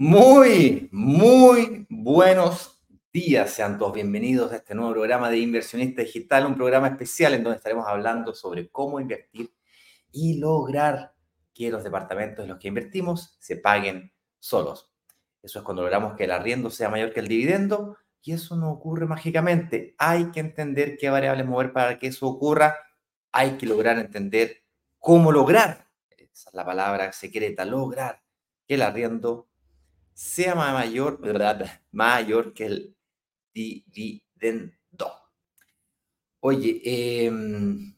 Muy, muy buenos días. Sean todos bienvenidos a este nuevo programa de Inversionista Digital, un programa especial en donde estaremos hablando sobre cómo invertir y lograr que los departamentos en los que invertimos se paguen solos. Eso es cuando logramos que el arriendo sea mayor que el dividendo y eso no ocurre mágicamente. Hay que entender qué variables mover para que eso ocurra. Hay que lograr entender cómo lograr, esa es la palabra secreta, lograr que el arriendo sea mayor, ¿verdad? mayor que el dividendo. Oye, em,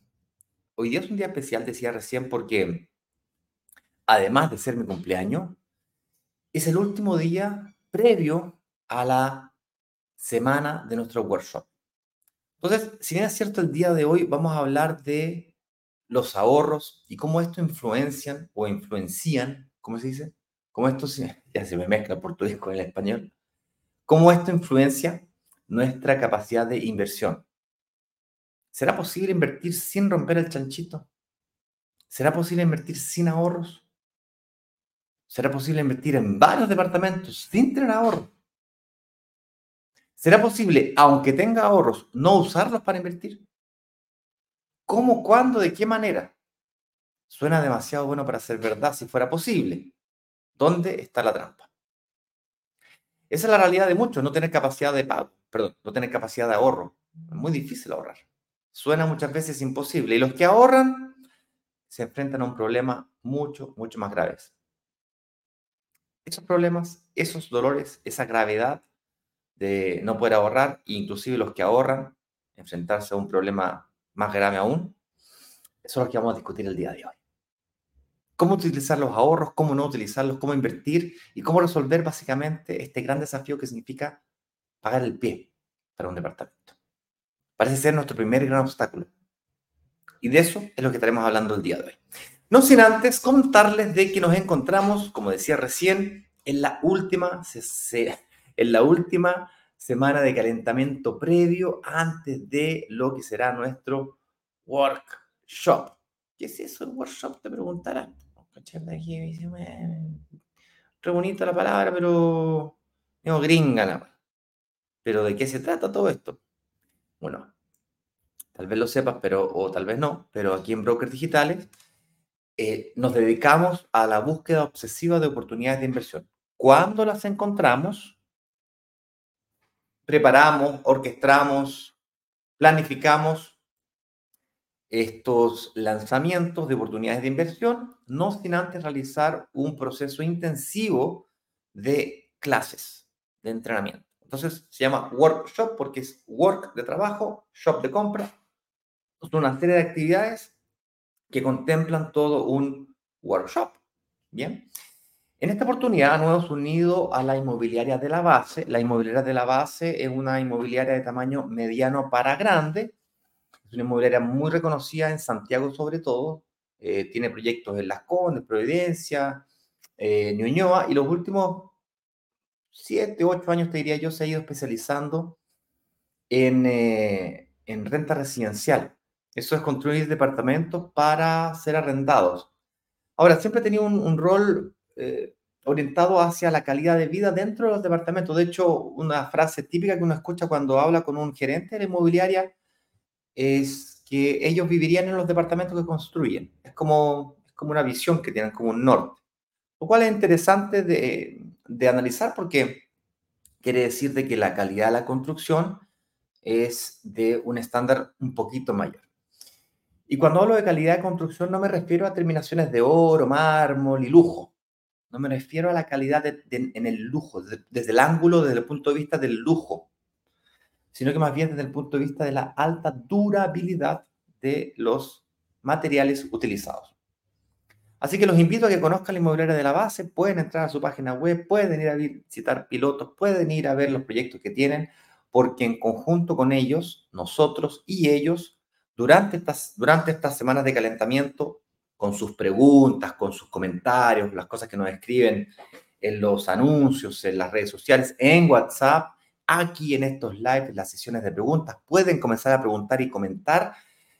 hoy día es un día especial, decía recién, porque además de ser mi cumpleaños, es el último día previo a la semana de nuestro workshop. Entonces, si bien es cierto, el día de hoy vamos a hablar de los ahorros y cómo esto influencian o influencian, ¿cómo se dice? cómo esto ya se me mezcla el portugués con el español, cómo esto influencia nuestra capacidad de inversión. ¿Será posible invertir sin romper el chanchito? ¿Será posible invertir sin ahorros? ¿Será posible invertir en varios departamentos sin tener ahorro? ¿Será posible, aunque tenga ahorros, no usarlos para invertir? ¿Cómo, cuándo, de qué manera? Suena demasiado bueno para ser verdad si fuera posible. ¿Dónde está la trampa? Esa es la realidad de muchos, no tener capacidad de pago, perdón, no tener capacidad de ahorro. Es muy difícil ahorrar. Suena muchas veces imposible. Y los que ahorran se enfrentan a un problema mucho, mucho más grave. Esos problemas, esos dolores, esa gravedad de no poder ahorrar, inclusive los que ahorran, enfrentarse a un problema más grave aún, eso es lo que vamos a discutir el día de hoy cómo utilizar los ahorros, cómo no utilizarlos, cómo invertir y cómo resolver básicamente este gran desafío que significa pagar el pie para un departamento. Parece ser nuestro primer gran obstáculo. Y de eso es lo que estaremos hablando el día de hoy. No sin antes contarles de que nos encontramos, como decía recién, en la última, en la última semana de calentamiento previo antes de lo que será nuestro workshop. ¿Qué es eso el workshop? Te preguntarán. Re bonita la palabra, pero no gringa nada Pero ¿de qué se trata todo esto? Bueno, tal vez lo sepas, pero, o tal vez no, pero aquí en Brokers Digitales eh, nos dedicamos a la búsqueda obsesiva de oportunidades de inversión. Cuando las encontramos, preparamos, orquestamos, planificamos estos lanzamientos de oportunidades de inversión, no sin antes realizar un proceso intensivo de clases, de entrenamiento. Entonces se llama workshop porque es work de trabajo, shop de compra. Son una serie de actividades que contemplan todo un workshop. Bien. En esta oportunidad nos hemos unido a la inmobiliaria de la base. La inmobiliaria de la base es una inmobiliaria de tamaño mediano para grande es una inmobiliaria muy reconocida en Santiago sobre todo. Eh, tiene proyectos en Las Condes, Providencia, eh, Ñuñoa y los últimos siete, ocho años, te diría yo, se ha ido especializando en, eh, en renta residencial. Eso es construir departamentos para ser arrendados. Ahora, siempre ha tenido un, un rol eh, orientado hacia la calidad de vida dentro de los departamentos. De hecho, una frase típica que uno escucha cuando habla con un gerente de la inmobiliaria es que ellos vivirían en los departamentos que construyen. Es como, es como una visión que tienen, como un norte. Lo cual es interesante de, de analizar porque quiere decir de que la calidad de la construcción es de un estándar un poquito mayor. Y cuando hablo de calidad de construcción no me refiero a terminaciones de oro, mármol y lujo. No me refiero a la calidad en el lujo, desde el ángulo, desde el punto de vista del lujo sino que más bien desde el punto de vista de la alta durabilidad de los materiales utilizados. Así que los invito a que conozcan la inmobiliaria de la base, pueden entrar a su página web, pueden ir a visitar pilotos, pueden ir a ver los proyectos que tienen, porque en conjunto con ellos, nosotros y ellos, durante estas, durante estas semanas de calentamiento, con sus preguntas, con sus comentarios, las cosas que nos escriben en los anuncios, en las redes sociales, en WhatsApp, aquí en estos lives, las sesiones de preguntas, pueden comenzar a preguntar y comentar.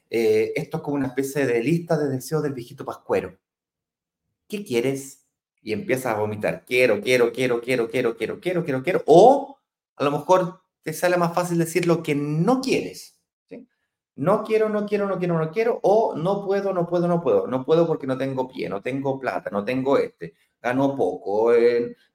Eh, esto es como una especie de lista de deseos del viejito pascuero. ¿Qué quieres? Y empiezas a vomitar. Quiero, quiero, quiero, quiero, quiero, quiero, quiero, quiero, quiero. O a lo mejor te sale más fácil decir lo que no quieres. No quiero, no quiero, no quiero, no quiero. O no puedo, no puedo, no puedo. No puedo porque no tengo pie, no tengo plata, no tengo este. Gano poco,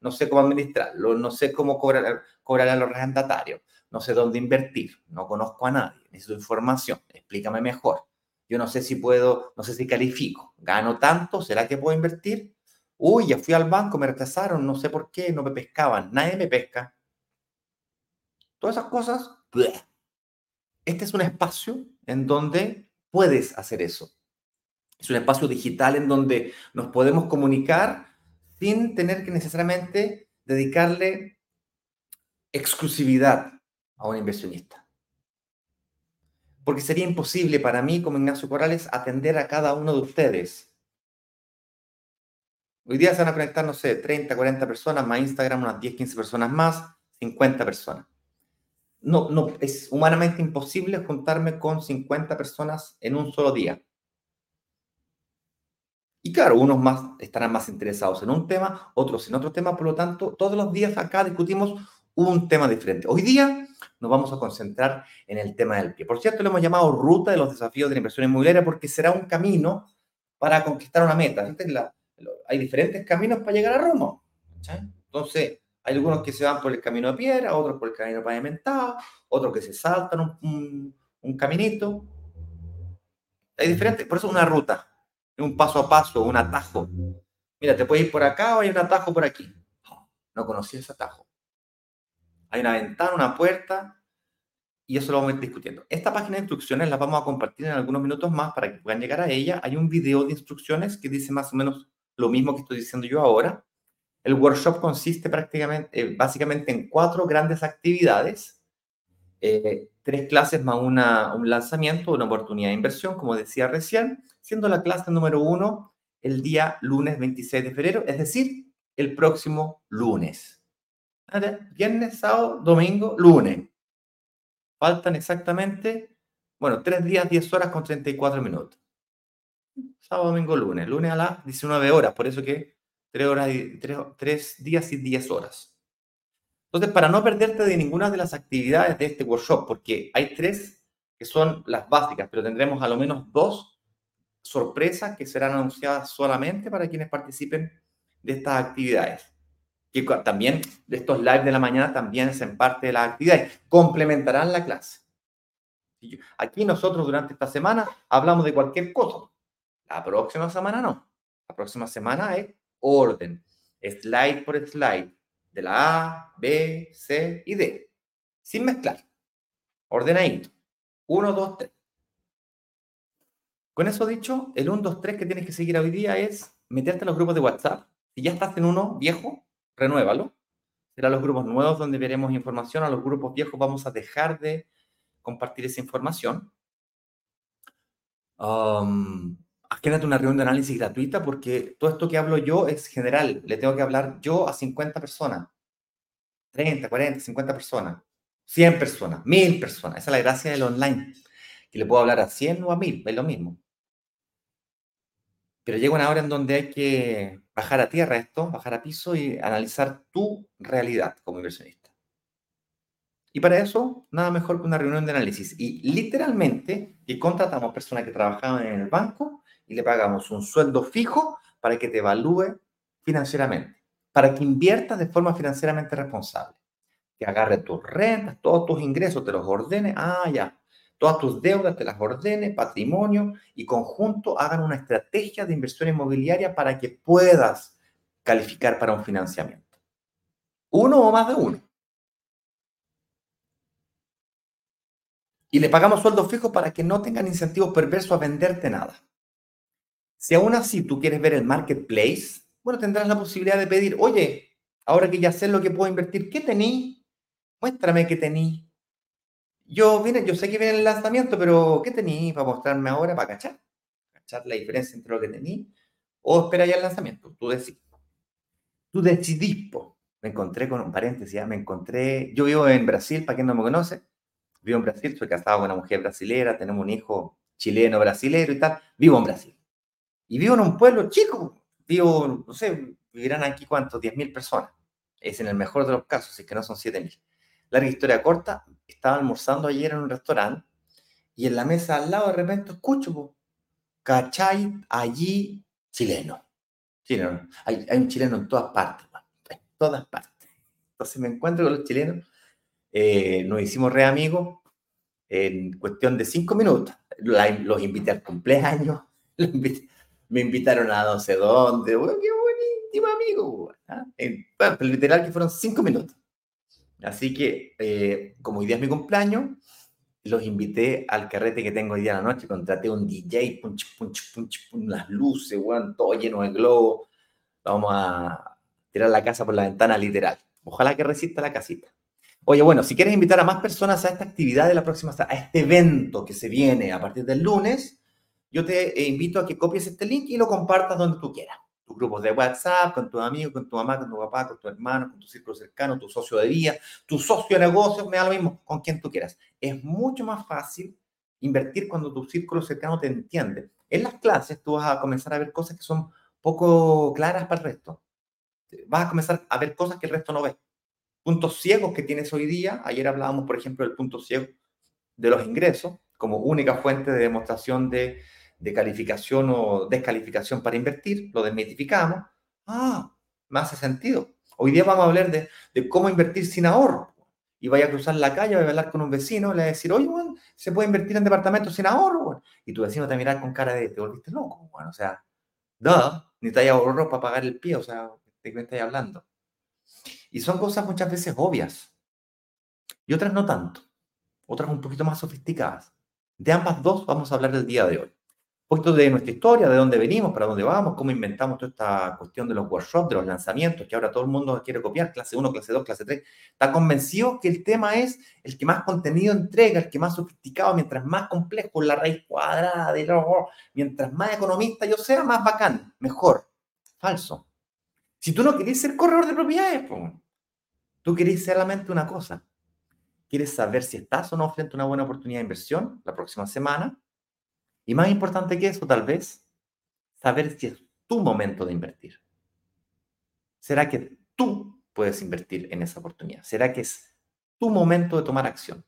no sé cómo administrarlo, no sé cómo cobrar, cobrar a los arrendatarios, no sé dónde invertir, no conozco a nadie, necesito información, explícame mejor. Yo no sé si puedo, no sé si califico. Gano tanto, ¿será que puedo invertir? Uy, ya fui al banco, me rechazaron, no sé por qué, no me pescaban, nadie me pesca. Todas esas cosas, este es un espacio en donde puedes hacer eso. Es un espacio digital en donde nos podemos comunicar sin tener que necesariamente dedicarle exclusividad a un inversionista. Porque sería imposible para mí, como Ignacio Corrales, atender a cada uno de ustedes. Hoy día se van a conectar, no sé, 30, 40 personas, más Instagram, unas 10, 15 personas más, 50 personas no, no, es humanamente imposible juntarme con 50 personas en un solo día. Y claro, unos más estarán más interesados en un tema, otros en otro tema, por lo tanto, todos los días acá discutimos un tema diferente. Hoy día nos vamos a concentrar en el tema del pie. Por cierto, lo hemos llamado ruta de los desafíos de la inversión inmobiliaria porque será un camino para conquistar una meta. hay diferentes caminos para llegar a Roma. Entonces, hay algunos que se van por el camino de piedra, otros por el camino pavimentado, otros que se saltan un, caminito. Hay diferentes, por eso es una ruta, un paso a paso, un atajo. Mira, te puedes ir por acá o hay un atajo por aquí. No conocí ese atajo. Hay una ventana, una puerta, y eso lo vamos a ir discutiendo. Esta página de instrucciones la vamos a compartir en algunos minutos más para que puedan llegar a ella. Hay un video de instrucciones que dice más o menos lo mismo que estoy diciendo yo ahora. El workshop consiste prácticamente, eh, básicamente en cuatro grandes actividades, eh, tres clases más una, un lanzamiento, una oportunidad de inversión, como decía recién, siendo la clase número uno el día lunes 26 de febrero, es decir, el próximo lunes. Viernes, sábado, domingo, lunes. Faltan exactamente, bueno, tres días, 10 horas con 34 minutos. Sábado, domingo, lunes. Lunes a las 19 horas, por eso que tres, horas y, tres, días y diez horas. Entonces, para no perderte de ninguna de las actividades de este workshop, porque hay tres que son las básicas, pero tendremos a lo menos dos sorpresas que serán anunciadas solamente para quienes participen de estas actividades. Que también estos live de la mañana también en parte de las actividades, complementarán la clase. Aquí nosotros durante esta semana hablamos de cualquier cosa. La próxima semana no. La próxima semana es orden, slide por slide, de la A, B, C y D, sin mezclar, ordenadito. 1, 2, 3. Con eso dicho, el 1, 2, 3 que tienes que seguir hoy día es meterte en los grupos de WhatsApp. Si ya estás en uno viejo, renuévalo. Serán los grupos nuevos donde veremos información. A los grupos viejos vamos a dejar de compartir esa información. Um, una reunión de análisis gratuita porque todo esto que hablo yo es general. Le tengo que hablar yo a 50 personas. 30, 40, 50 personas. 100 personas, 1000 personas. Esa es la gracia del online. Que le puedo hablar a 100 o a 1000, es lo mismo. Pero llega una hora en donde hay que bajar a tierra esto, bajar a piso y analizar tu realidad como inversionista. Y para eso, nada mejor que una reunión de análisis. Y literalmente, que contratamos personas que trabajaban en el banco y le pagamos un sueldo fijo para que te evalúe financieramente, para que inviertas de forma financieramente responsable, que agarre tus rentas, todos tus ingresos, te los ordene, ah, ya, todas tus deudas te las ordene, patrimonio, y conjunto hagan una estrategia de inversión inmobiliaria para que puedas calificar para un financiamiento. Uno o más de uno. Y le pagamos sueldo fijo para que no tengan incentivos perversos a venderte nada. Si aún así tú quieres ver el marketplace, bueno, tendrás la posibilidad de pedir, oye, ahora que ya sé lo que puedo invertir, ¿qué tení? Muéstrame qué tení. Yo, vine, yo sé que viene el lanzamiento, pero ¿qué tenéis para mostrarme ahora para cachar? Cachar la diferencia entre lo que tenéis o espera ya el lanzamiento. Tú decidís. Tú decidís, Me encontré con un paréntesis, me encontré, yo vivo en Brasil, para quien no me conoce, vivo en Brasil, soy casado con una mujer brasilera, tenemos un hijo chileno, brasilero y tal, vivo en Brasil. Y vivo en un pueblo chico, vivo, no sé, vivirán aquí cuántos, 10.000 personas. Es en el mejor de los casos, si es que no son 7.000. Larga historia corta, estaba almorzando ayer en un restaurante y en la mesa al lado de repente escucho, ¿cachai? Allí chileno. chileno. Hay, hay, un chileno en todas partes, en todas partes. Entonces me encuentro con los chilenos, eh, nos hicimos re amigos en cuestión de cinco minutos. los invité al cumpleaños, me invitaron a no sé dónde, qué buen íntimo amigo. ¿ah? literal que fueron cinco minutos. Así que, eh, como hoy día es mi cumpleaños, los invité al carrete que tengo hoy día en la noche. Contraté un DJ, punch, punch, punch, las luces, bueno, todo lleno de globo. Vamos a tirar la casa por la ventana, literal. Ojalá que resista la casita. Oye, bueno, si quieres invitar a más personas a esta actividad de la próxima, a este evento que se viene a partir del lunes, yo te eh, invito a que copies este link y lo compartas donde tú quieras tus grupos de WhatsApp, con tus amigos, con tu mamá, con tu papá, con tu hermano, con tu círculo cercano, tu socio de vida, tu socio de negocio, me da lo mismo, con quien tú quieras. Es mucho más fácil invertir cuando tu círculo cercano te entiende. En las clases tú vas a comenzar a ver cosas que son poco claras para el resto. Vas a comenzar a ver cosas que el resto no ve. Puntos ciegos que tienes hoy día. Ayer hablábamos, por ejemplo, del punto ciego de los ingresos como única fuente de demostración de de calificación o descalificación para invertir, lo desmitificamos. Ah, me hace sentido. Hoy día vamos a hablar de, de cómo invertir sin ahorro. Y vaya a cruzar la calle, vaya a hablar con un vecino, le va a decir, oye, se puede invertir en departamentos sin ahorro. Y tu vecino te mira con cara de, te volviste loco. O sea, da, ni te haya ahorro para pagar el pie, o sea, ¿de qué me estás hablando? Y son cosas muchas veces obvias. Y otras no tanto. Otras un poquito más sofisticadas. De ambas dos vamos a hablar el día de hoy poquito de nuestra historia, de dónde venimos, para dónde vamos, cómo inventamos toda esta cuestión de los workshops, de los lanzamientos, que ahora todo el mundo quiere copiar, clase 1, clase 2, clase 3. Está convencido que el tema es el que más contenido entrega, el que más sofisticado, mientras más complejo, la raíz cuadrada, de lo, mientras más economista yo sea, más bacán, mejor. Falso. Si tú no quieres ser corredor de propiedades, pues, tú querés solamente una cosa. Quieres saber si estás o no frente a una buena oportunidad de inversión la próxima semana y más importante que eso, tal vez, saber si es tu momento de invertir. ¿Será que tú puedes invertir en esa oportunidad? ¿Será que es tu momento de tomar acción?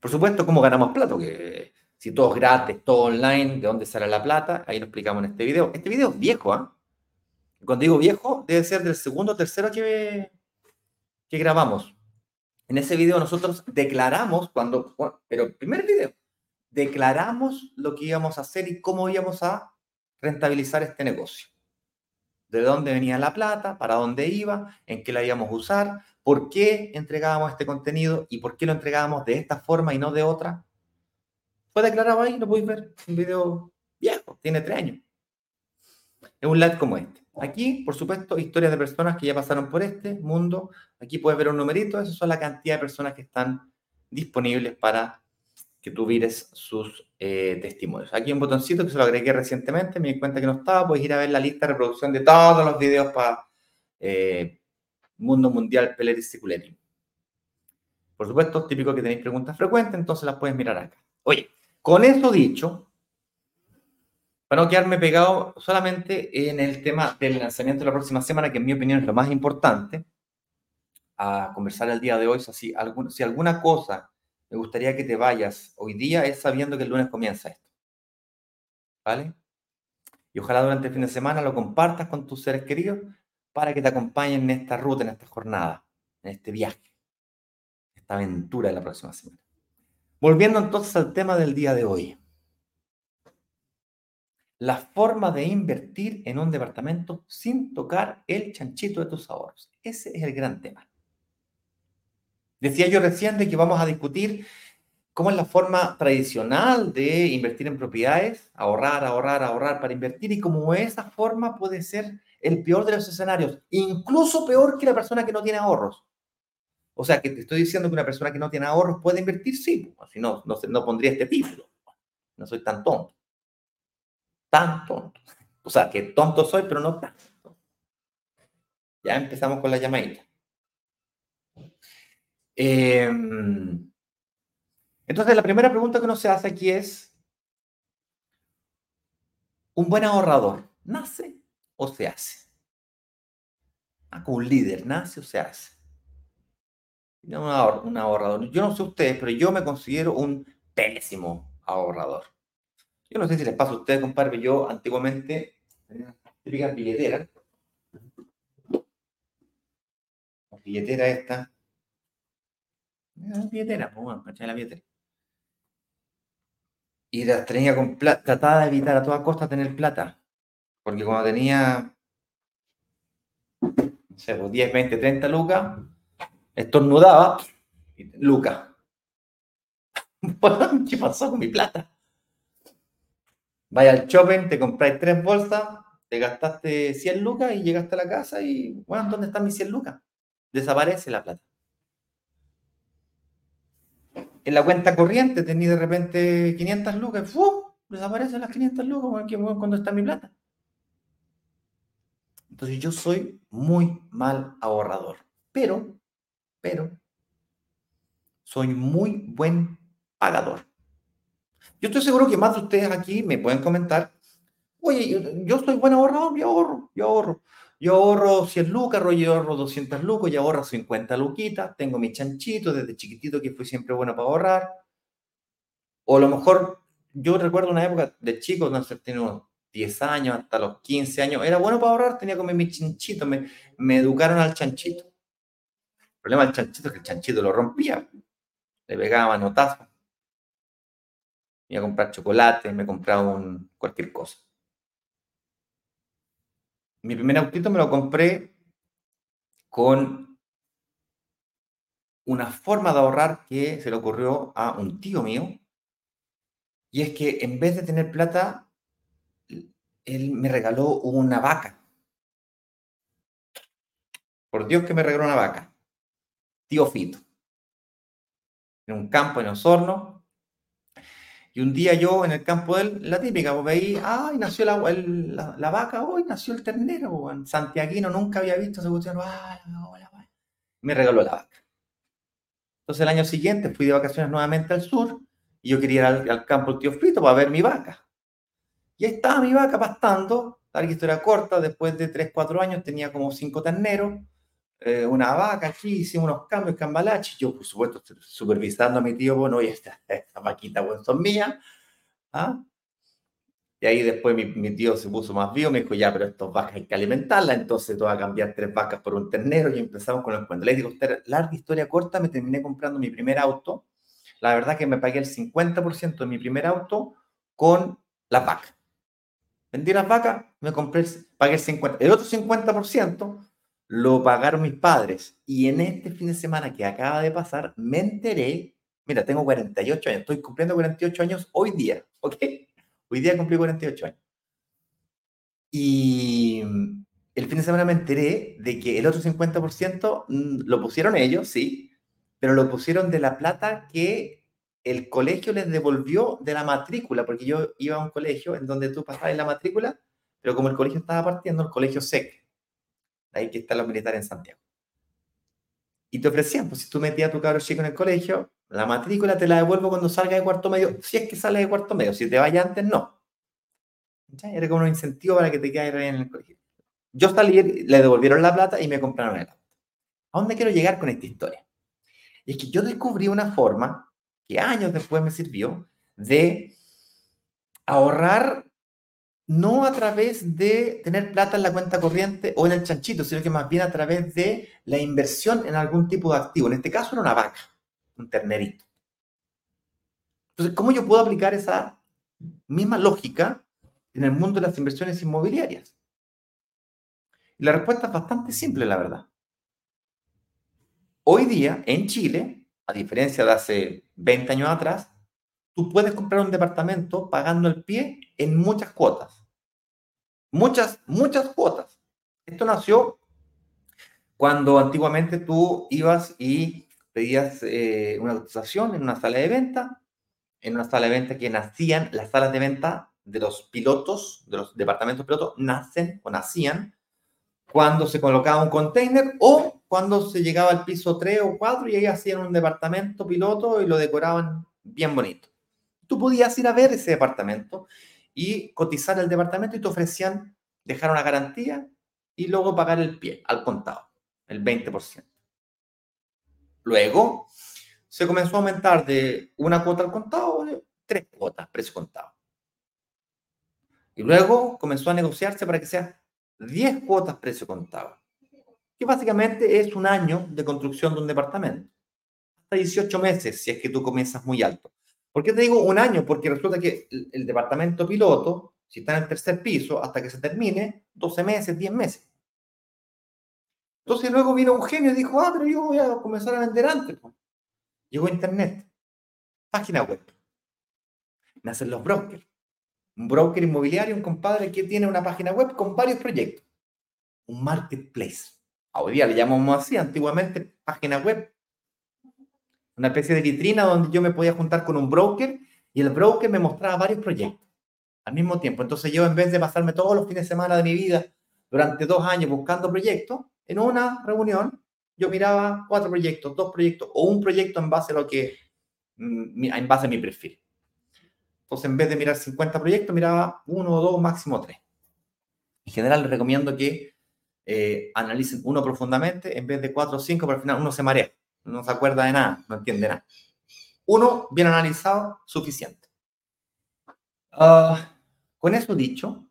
Por supuesto, ¿cómo ganamos plata? Que si todo es gratis, todo online, ¿de dónde sale la plata? Ahí lo explicamos en este video. Este video es viejo, ¿ah? Cuando digo viejo, debe ser del segundo o tercero que, que grabamos. En ese video nosotros declaramos cuando, pero el primer video, declaramos lo que íbamos a hacer y cómo íbamos a rentabilizar este negocio. De dónde venía la plata, para dónde iba, en qué la íbamos a usar, por qué entregábamos este contenido y por qué lo entregábamos de esta forma y no de otra. Fue declarado ahí, lo podéis ver, un video viejo, tiene tres años. Es un live como este. Aquí, por supuesto, historias de personas que ya pasaron por este mundo. Aquí puedes ver un numerito, esa son la cantidad de personas que están disponibles para que tú vires sus eh, testimonios. Aquí un botoncito que se lo agregué recientemente, me di cuenta que no estaba, puedes ir a ver la lista de reproducción de todos los videos para eh, Mundo Mundial Peleris Circulating. Por supuesto, típico que tenéis preguntas frecuentes, entonces las puedes mirar acá. Oye, con eso dicho, para no quedarme pegado solamente en el tema del lanzamiento de la próxima semana, que en mi opinión es lo más importante, a conversar el día de hoy, si alguna cosa me gustaría que te vayas hoy día es sabiendo que el lunes comienza esto. ¿Vale? Y ojalá durante el fin de semana lo compartas con tus seres queridos para que te acompañen en esta ruta, en esta jornada, en este viaje, esta aventura de la próxima semana. Volviendo entonces al tema del día de hoy. La forma de invertir en un departamento sin tocar el chanchito de tus ahorros. Ese es el gran tema. Decía yo recién de que vamos a discutir cómo es la forma tradicional de invertir en propiedades, ahorrar, ahorrar, ahorrar para invertir y cómo esa forma puede ser el peor de los escenarios, incluso peor que la persona que no tiene ahorros. O sea, que te estoy diciendo que una persona que no tiene ahorros puede invertir, sí, pues, si no, no, no pondría este título. No soy tan tonto. Tan tonto. O sea, que tonto soy, pero no tanto. Ya empezamos con la llamadita. Em, entonces, la primera pregunta que uno se hace aquí es, ¿un buen ahorrador nace o se hace? Ah, un líder, ¿nace o se hace? un ahorrador. Yo no sé ustedes, pero yo me considero un pésimo ahorrador. Yo no sé si les pasa a ustedes, compadre, yo antiguamente tenía típica billetera. La billetera esta. Pues bueno, billetera. Y las tenía con plata, trataba de evitar a toda costa tener plata. Porque cuando tenía, no sé, 10, 20, 30 lucas, estornudaba, lucas. ¿Qué pasó con mi plata? Vaya al shopping, te compráis tres bolsas, te gastaste 100 lucas y llegaste a la casa y, bueno, ¿dónde están mis 100 lucas? Desaparece la plata. En la cuenta corriente tenía de repente 500 lucas, ¡fu! Desaparecen las 500 lucas, ¿cuándo está mi plata? Entonces yo soy muy mal ahorrador, pero, pero, soy muy buen pagador. Yo estoy seguro que más de ustedes aquí me pueden comentar, oye, yo, soy buen ahorrador, yo ahorro, yo ahorro. Yo ahorro 100 lucas, yo ahorro 200 lucas, yo ahorro 50 luquitas, tengo mi chanchito desde chiquitito que fui siempre bueno para ahorrar. O a lo mejor, yo recuerdo una época de chico, no sé, tenía unos 10 años, hasta los 15 años, era bueno para ahorrar, tenía como mi chanchito, me, me educaron al chanchito. El problema del chanchito es que el chanchito lo rompía, le pegaba notazo iba a comprar chocolate, me compraba un, cualquier cosa. Mi primer autito me lo compré con una forma de ahorrar que se le ocurrió a un tío mío. Y es que en vez de tener plata, él me regaló una vaca. Por Dios que me regaló una vaca. Tío Fito. En un campo en Osorno, y un día yo en el campo de él, la típica, pues veí, ay, nació la, la, vaca, hoy nació el ternero, pues, Santiaguino nunca había visto ese cuestión, me regaló la vaca. Entonces el año siguiente fui de vacaciones nuevamente al sur y yo quería ir al, campo del tío Frito para ver mi vaca. Y ahí estaba mi vaca pastando, larga historia corta, después de 3, 4 años tenía como 5 terneros, eh, una vaca aquí, hicimos unos cambios, cambalaches. Yo, por supuesto, supervisando a mi tío, bueno, oye, esta, esta vaquita, bueno, son mías. ¿ah? Y ahí después mi, tío se puso más vivo, me dijo, ya, pero estas vacas hay que alimentarlas, entonces tú vas a cambiar tres vacas por un ternero y empezamos con el cuento. Le digo, larga historia corta, me terminé comprando mi primer auto. La verdad que me pagué el 50% de mi primer auto con las vacas. Vendí las vacas, me compré, pagué el 50%. El otro 50% lo pagaron mis padres. Y en este fin de semana que acaba de pasar, me enteré, mira, tengo 48 años, estoy cumpliendo 48 años hoy día, ¿ok? Hoy día cumplí 48 años. Y el fin de semana me enteré de que el otro 50% mm, lo pusieron ellos, sí, pero lo pusieron de la plata que el colegio les devolvió de la matrícula, porque yo iba a un colegio en donde tú pasabas la matrícula, pero como el colegio estaba partiendo, el colegio SEC, ahí que están los militares en Santiago. Y te ofrecían, pues si tú metías a tu cabro chico en el colegio, la matrícula te la devuelvo cuando salga de cuarto medio, si es que sale de cuarto medio, si te vayas antes, no. Era como un incentivo para que te quedes en el colegio. Yo salí, le devolvieron la plata y me compraron el auto. ¿A dónde quiero llegar con esta historia? Y es que yo descubrí una forma que años después me sirvió de ahorrar no a través de tener plata en la cuenta corriente o en el chanchito, sino que más bien a través de la inversión en algún tipo de activo. En este caso era una vaca, un ternerito. Entonces, ¿cómo yo puedo aplicar esa misma lógica en el mundo de las inversiones inmobiliarias? La respuesta es bastante simple, la verdad. Hoy día, en Chile, a diferencia de hace 20 años atrás, tú puedes comprar un departamento pagando el pie en muchas cuotas. Muchas, muchas cuotas. Esto nació cuando antiguamente tú ibas y pedías eh, una cotización en una sala de venta, en una sala de venta que nacían, las salas de venta de los pilotos, de los departamentos pilotos, nacen o nacían cuando se colocaba un container o cuando se llegaba al piso 3 o 4 y ahí hacían un departamento piloto y lo decoraban bien bonito. Tú podías ir a ver ese departamento y cotizar el departamento y te ofrecían dejar una garantía y luego pagar el pie al contado, el 20%. Luego se comenzó a aumentar de una cuota al contado tres cuotas, precio contado. Y luego comenzó a negociarse para que sea 10 cuotas precio contado, que básicamente es un año de construcción de un departamento. Hasta 18 meses si es que tú comienzas muy alto. ¿Por qué te digo un año? Porque resulta que el, departamento piloto, si está en el tercer piso, hasta que se termine, 12 meses, 10 meses. Entonces luego vino un genio y dijo, ah, pero yo voy a comenzar a vender antes. Llegó Internet, página web. Nacen los brokers. Un broker inmobiliario, un compadre que tiene una página web con varios proyectos. Un marketplace. Hoy día le llamamos así, antiguamente página web. Una especie de vitrina donde yo me podía juntar con un broker y el broker me mostraba varios proyectos al mismo tiempo. Entonces yo en vez de pasarme todos los fines de semana de mi vida durante dos años buscando proyectos, en una reunión yo miraba cuatro proyectos, dos proyectos o un proyecto en base a lo que, mm, en base a mi perfil. Entonces, en vez de mirar 50 proyectos, miraba uno o dos, máximo tres. En general, les recomiendo que eh, analicen uno profundamente en vez de cuatro o cinco, pero al final uno se marea, no se acuerda de nada, no entiende nada. Uno bien analizado, suficiente. Ah, con eso dicho,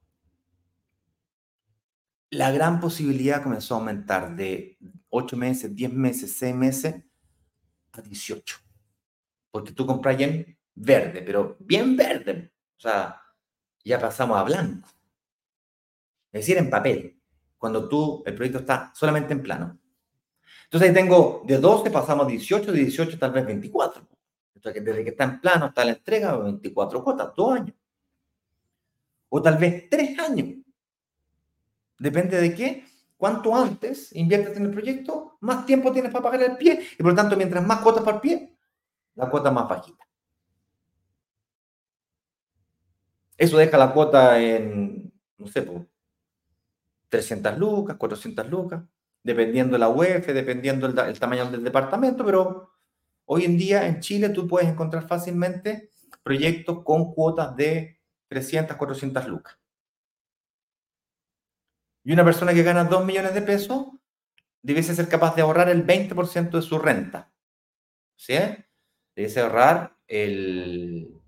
la gran posibilidad comenzó a aumentar de 8 meses, 10 meses, 6 meses a 18. Porque tú compras en verde, pero bien verde. O sea, ya pasamos a blanco. Es decir, en papel. Cuando tú, el proyecto está solamente en plano. Entonces ahí tengo de 12 pasamos a 18, de 18 tal vez 24. Entonces, desde que está en plano hasta la entrega, 24 cuotas, 2 años. O tal vez 3 años. Depende de qué. Cuanto antes inviertes en el proyecto, más tiempo tienes para pagar el pie. Y por lo tanto, mientras más cuotas para el pie, la cuota más bajita. Eso deja la cuota en, no sé, 300 lucas, 400 lucas, dependiendo de la UEF, dependiendo del tamaño del departamento, pero hoy en día en Chile tú puedes encontrar fácilmente proyectos con cuotas de 300, 400 lucas. Y una persona que gana 2 millones de pesos debiese ser capaz de ahorrar el 20% de su renta. ¿Sí? Debiese ahorrar el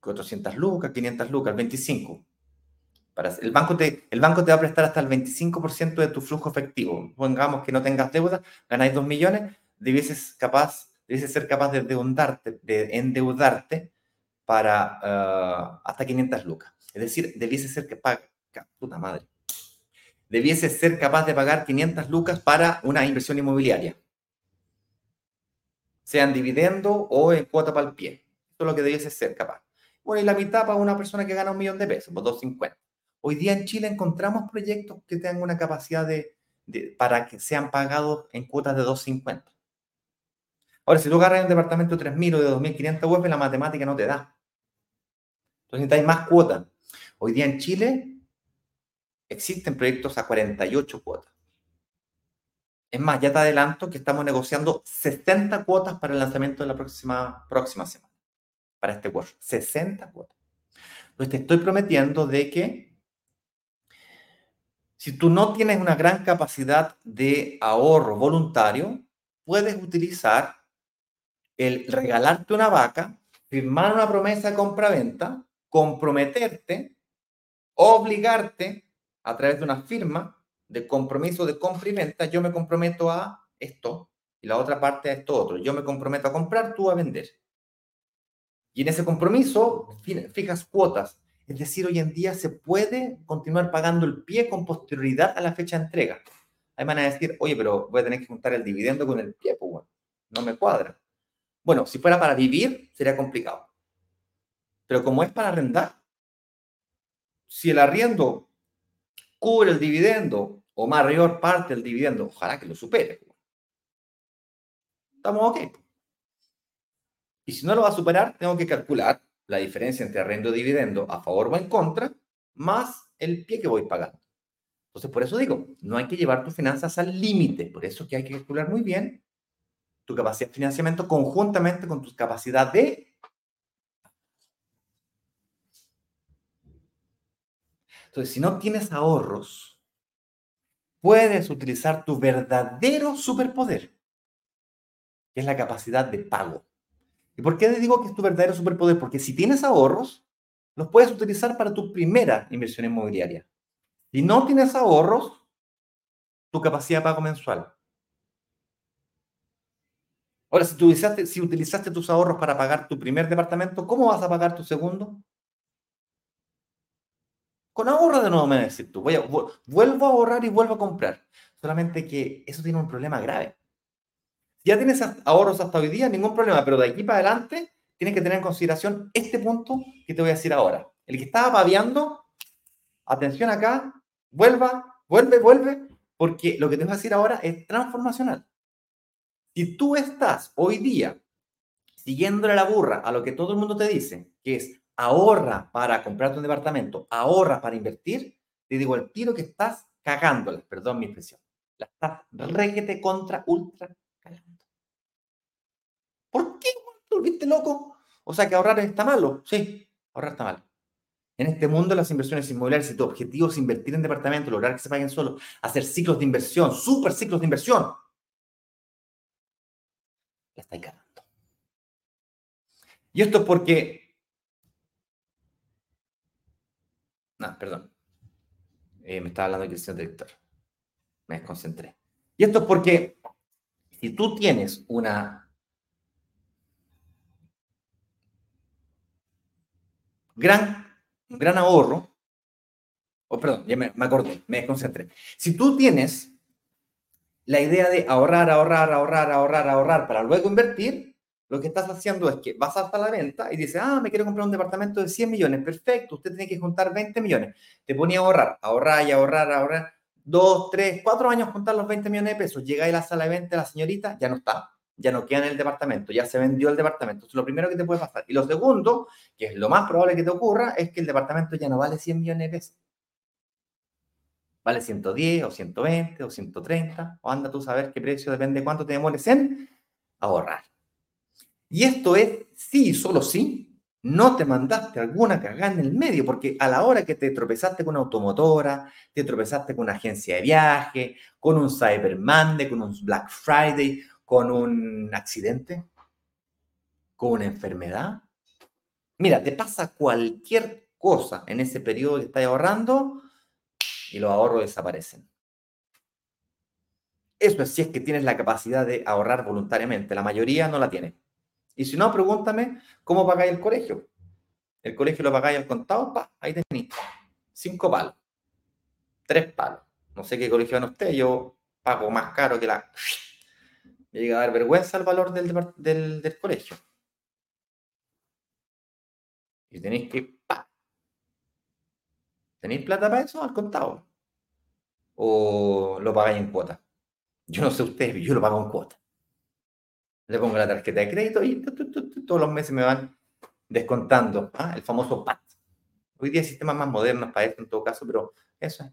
400 lucas, 500 lucas, el 25. El, banco te, el banco te va a prestar hasta el 25% de tu flujo efectivo. Pongamos que no tengas deuda, ganáis 2 millones, debieses, capaz, debieses ser capaz de endeudarte, de endeudarte para uh, hasta 500 lucas. Es decir, debiese ser que pague, puta madre, debiese ser capaz de pagar 500 lucas para una inversión inmobiliaria, sea en dividendo o en cuota para el pie. Eso es lo que debiese ser capaz. Bueno, y la mitad para una persona que gana un millón de pesos, pues 250. Hoy día en Chile encontramos proyectos que tengan una capacidad de, para que sean pagados en cuotas de 250. Ahora, si tú agarras un departamento de 3.000 o de 2.500 UF, la matemática no te da. Entonces necesitáis más cuotas. Hoy día en Chile existen proyectos a 48 cuotas. Es más, ya te adelanto que estamos negociando 60 cuotas para el lanzamiento de la próxima, próxima semana, para este workshop. 60 cuotas. Pues te estoy prometiendo de que si tú no tienes una gran capacidad de ahorro voluntario, puedes utilizar el regalarte una vaca, firmar una promesa de compra-venta, comprometerte, obligarte a través de una firma de compromiso de compra y venta, yo me comprometo a esto y la otra parte a esto otro. Yo me comprometo a comprar, tú a vender. Y en ese compromiso fijas cuotas. Es decir, hoy en día se puede continuar pagando el pie con posterioridad a la fecha de entrega. Ahí van a decir, oye, pero voy a tener que juntar el dividendo con el pie, pues no me cuadra. Bueno, si fuera para vivir, sería complicado. Pero como es para arrendar, si el arriendo cubre el dividendo o mayor parte del dividendo, ojalá que lo supere. estamos ok. Y si no lo va a superar, tengo que calcular la diferencia entre arrendo y dividendo a favor o en contra, más el pie que voy pagando. Entonces, por eso digo, no hay que llevar tus finanzas al límite. Por eso que hay que calcular muy bien tu capacidad de financiamiento conjuntamente con tu capacidad de... Entonces, si no tienes ahorros, puedes utilizar tu verdadero superpoder, que es la capacidad de pago. ¿Y por qué digo que es tu verdadero superpoder? Porque si tienes ahorros, los puedes utilizar para tu primera inversión inmobiliaria. Si no tienes ahorros, tu capacidad de pago mensual. Ahora, si, utilizaste, si utilizaste tus ahorros para pagar tu primer departamento, ¿cómo vas a pagar tu segundo? Con ahorro de nuevo, me decir tú. Vuelvo a ahorrar y vuelvo a comprar. Solamente que eso tiene un problema grave. Ya tienes ahorros hasta hoy día, ningún problema, pero de aquí para adelante tienes que tener en consideración este punto que te voy a decir ahora. El que estaba babeando, atención acá, vuelva, vuelve, vuelve, porque lo que te voy a decir ahora es transformacional. Si tú estás hoy día siguiéndole la burra a lo que todo el mundo te dice, que es ahorra para comprarte un departamento, ahorra para invertir, te digo el tiro que estás cagándola, perdón mi expresión. La estás reguete contra ultra ¿Por qué? ¿Te volviste loco? O sea que ahorrar está malo. Sí, ahorrar está malo. En este mundo las inversiones inmobiliarias, si tu objetivo es invertir en departamentos, lograr que se paguen solo, hacer ciclos de inversión, super ciclos de inversión, la estáis ganando. Y esto es porque... No, perdón. Eh, me estaba hablando aquí el señor director. Me desconcentré. Y esto es porque si tú tienes una gran, gran ahorro, oh, perdón, ya me, acordé, me desconcentré. Si tú tienes la idea de ahorrar, ahorrar, ahorrar, ahorrar, ahorrar para luego invertir, lo que estás haciendo es que vas hasta la venta y dices, ah, me quiero comprar un departamento de 100 millones, perfecto, usted tiene que juntar 20 millones. Te ponía a ahorrar, ahorrar y ahorrar, ahorrar, dos, tres, cuatro años juntar los 20 millones de pesos. Llega a la sala de venta, la señorita ya no está ya no queda en el departamento, ya se vendió el departamento. es lo primero que te puede pasar. Y lo segundo, que es lo más probable que te ocurra, es que el departamento ya no vale 100 millones de pesos. Vale 110 o 120 o 130, o anda tú a saber qué precio depende de cuánto te demores en ahorrar. Y esto es sí, solo sí, no te mandaste alguna cagada en el medio, porque a la hora que te tropezaste con una automotora, te tropezaste con una agencia de viaje, con un Cyber Monday, con un Black Friday, con un accidente, con una enfermedad. Mira, te pasa cualquier cosa en ese periodo que estás ahorrando y los ahorros desaparecen. Eso es si es que tienes la capacidad de ahorrar voluntariamente. La mayoría no la tiene. Y si no, pregúntame cómo pagáis el colegio. El colegio lo pagáis al contado, pa, ahí tenéis. Cinco palos. Tres palos. No sé qué colegio van ustedes, yo pago más caro que la me llega a dar vergüenza el valor del, colegio. Y tenéis que. ¿Tenéis plata para eso al contado? ¿O lo pagáis en cuota? Yo no sé ustedes, yo lo pago en cuota. Le pongo la tarjeta de crédito y todos los meses me van descontando ¿ah? el famoso PAT. Hoy día hay sistemas más modernos para esto en todo caso, pero eso es.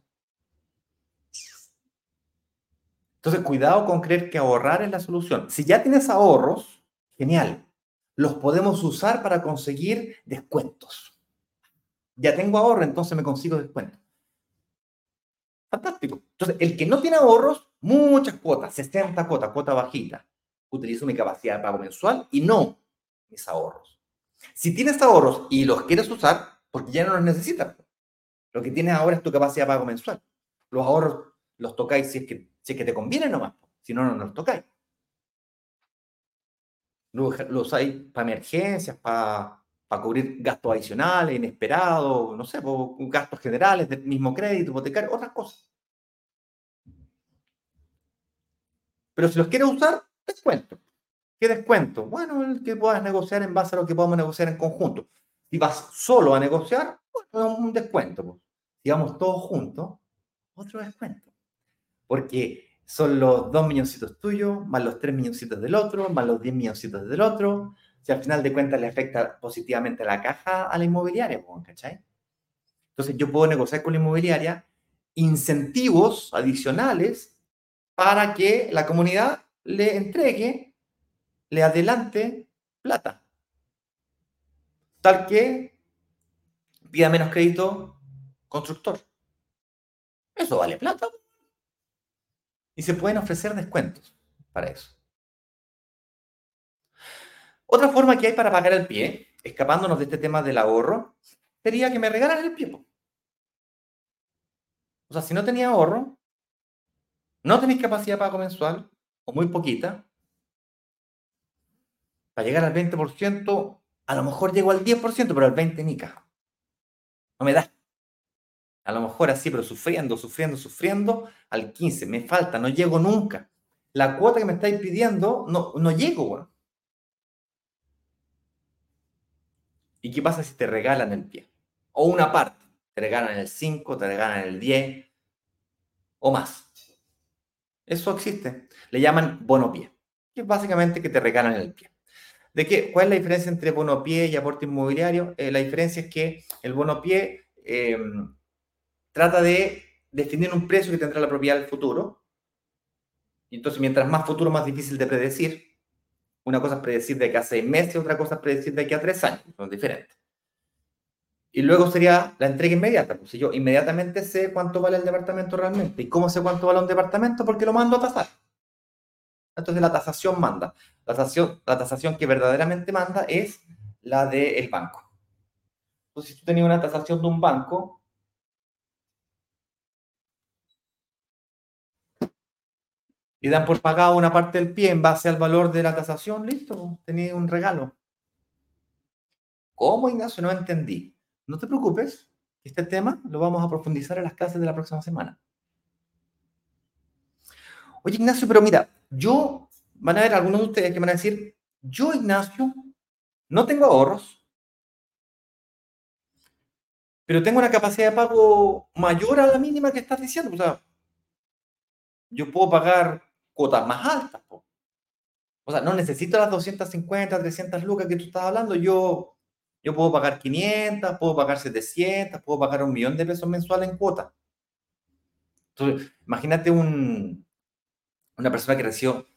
Entonces, cuidado con creer que ahorrar es la solución. Si ya tienes ahorros, genial. Los podemos usar para conseguir descuentos. Ya tengo ahorro, entonces me consigo descuento. Fantástico. Entonces, el que no tiene ahorros, muchas cuotas, 60 cuotas, cuota bajita. Utilizo mi capacidad de pago mensual y no mis ahorros. Si tienes ahorros y los quieres usar, porque ya no los necesitas. Lo que tienes ahora es tu capacidad de pago mensual. Los ahorros los tocáis si es que si es que te conviene nomás, si no, no los tocáis. Los usáis para emergencias, para, para cubrir gastos adicionales, inesperados, no sé, gastos generales del mismo crédito, hipotecario, otras cosas. Pero si los quieres usar, descuento. ¿Qué descuento? Bueno, el que puedas negociar en base a lo que podamos negociar en conjunto. Si vas solo a negociar, bueno, un descuento. Si vamos todos juntos, otro descuento. Porque son los dos milloncitos tuyos, más los tres milloncitos del otro, más los diez milloncitos del otro. Si al final de cuentas le afecta positivamente a la caja a la inmobiliaria, ¿cachai? Entonces yo puedo negociar con la inmobiliaria incentivos adicionales para que la comunidad le entregue, le adelante plata. Tal que pida menos crédito constructor. Eso vale plata. Y se pueden ofrecer descuentos para eso. Otra forma que hay para pagar el pie, escapándonos de este tema del ahorro, sería que me regalan el pie. O sea, si no tenía ahorro, no tenéis capacidad de pago mensual, o muy poquita, para llegar al 20%, a lo mejor llego al 10%, pero al 20% ni caja. No me da. A lo mejor así, pero sufriendo, sufriendo, sufriendo, al 15. Me falta, no llego nunca. La cuota que me estáis pidiendo, no, no llego. ¿Y qué pasa si te regalan el pie? O una parte. Te regalan el 5, te regalan el 10 o más. Eso existe. Le llaman bono pie, que es básicamente que te regalan el pie. ¿De qué? ¿Cuál es la diferencia entre bono pie y aporte inmobiliario? Eh, la diferencia es que el bono pie em, trata de definir un precio que tendrá la propiedad del futuro. Y entonces, mientras más futuro, más difícil de predecir. Una cosa es predecir de aquí a seis meses, otra cosa es predecir de aquí a tres años. Son diferentes. Y luego sería la entrega inmediata. Pues si yo inmediatamente sé cuánto vale el departamento realmente. ¿Y cómo sé cuánto vale un departamento? Porque lo mando a tasar. Entonces la tasación manda. La tasación, la tasación que verdaderamente manda es la del banco. Entonces, si tú tenías una tasación de un banco, y dan por pagado una parte del pie en base al valor de la tasación, listo, tenía un regalo. ¿Cómo, Ignacio? No entendí. No te preocupes, este tema lo vamos a profundizar en las clases de la próxima semana. Oye, Ignacio, pero mira, yo, van a ver algunos de ustedes que van a decir, yo, Ignacio, no tengo ahorros, pero tengo una capacidad de pago mayor a la mínima que estás diciendo. O sea, yo puedo pagar cuotas más altas. O sea, no necesito las 250, 300 lucas que tú estás hablando. Yo, yo puedo pagar 500, puedo pagar 700, puedo pagar un millón de pesos mensuales en cuota. Entonces, imagínate un, una persona que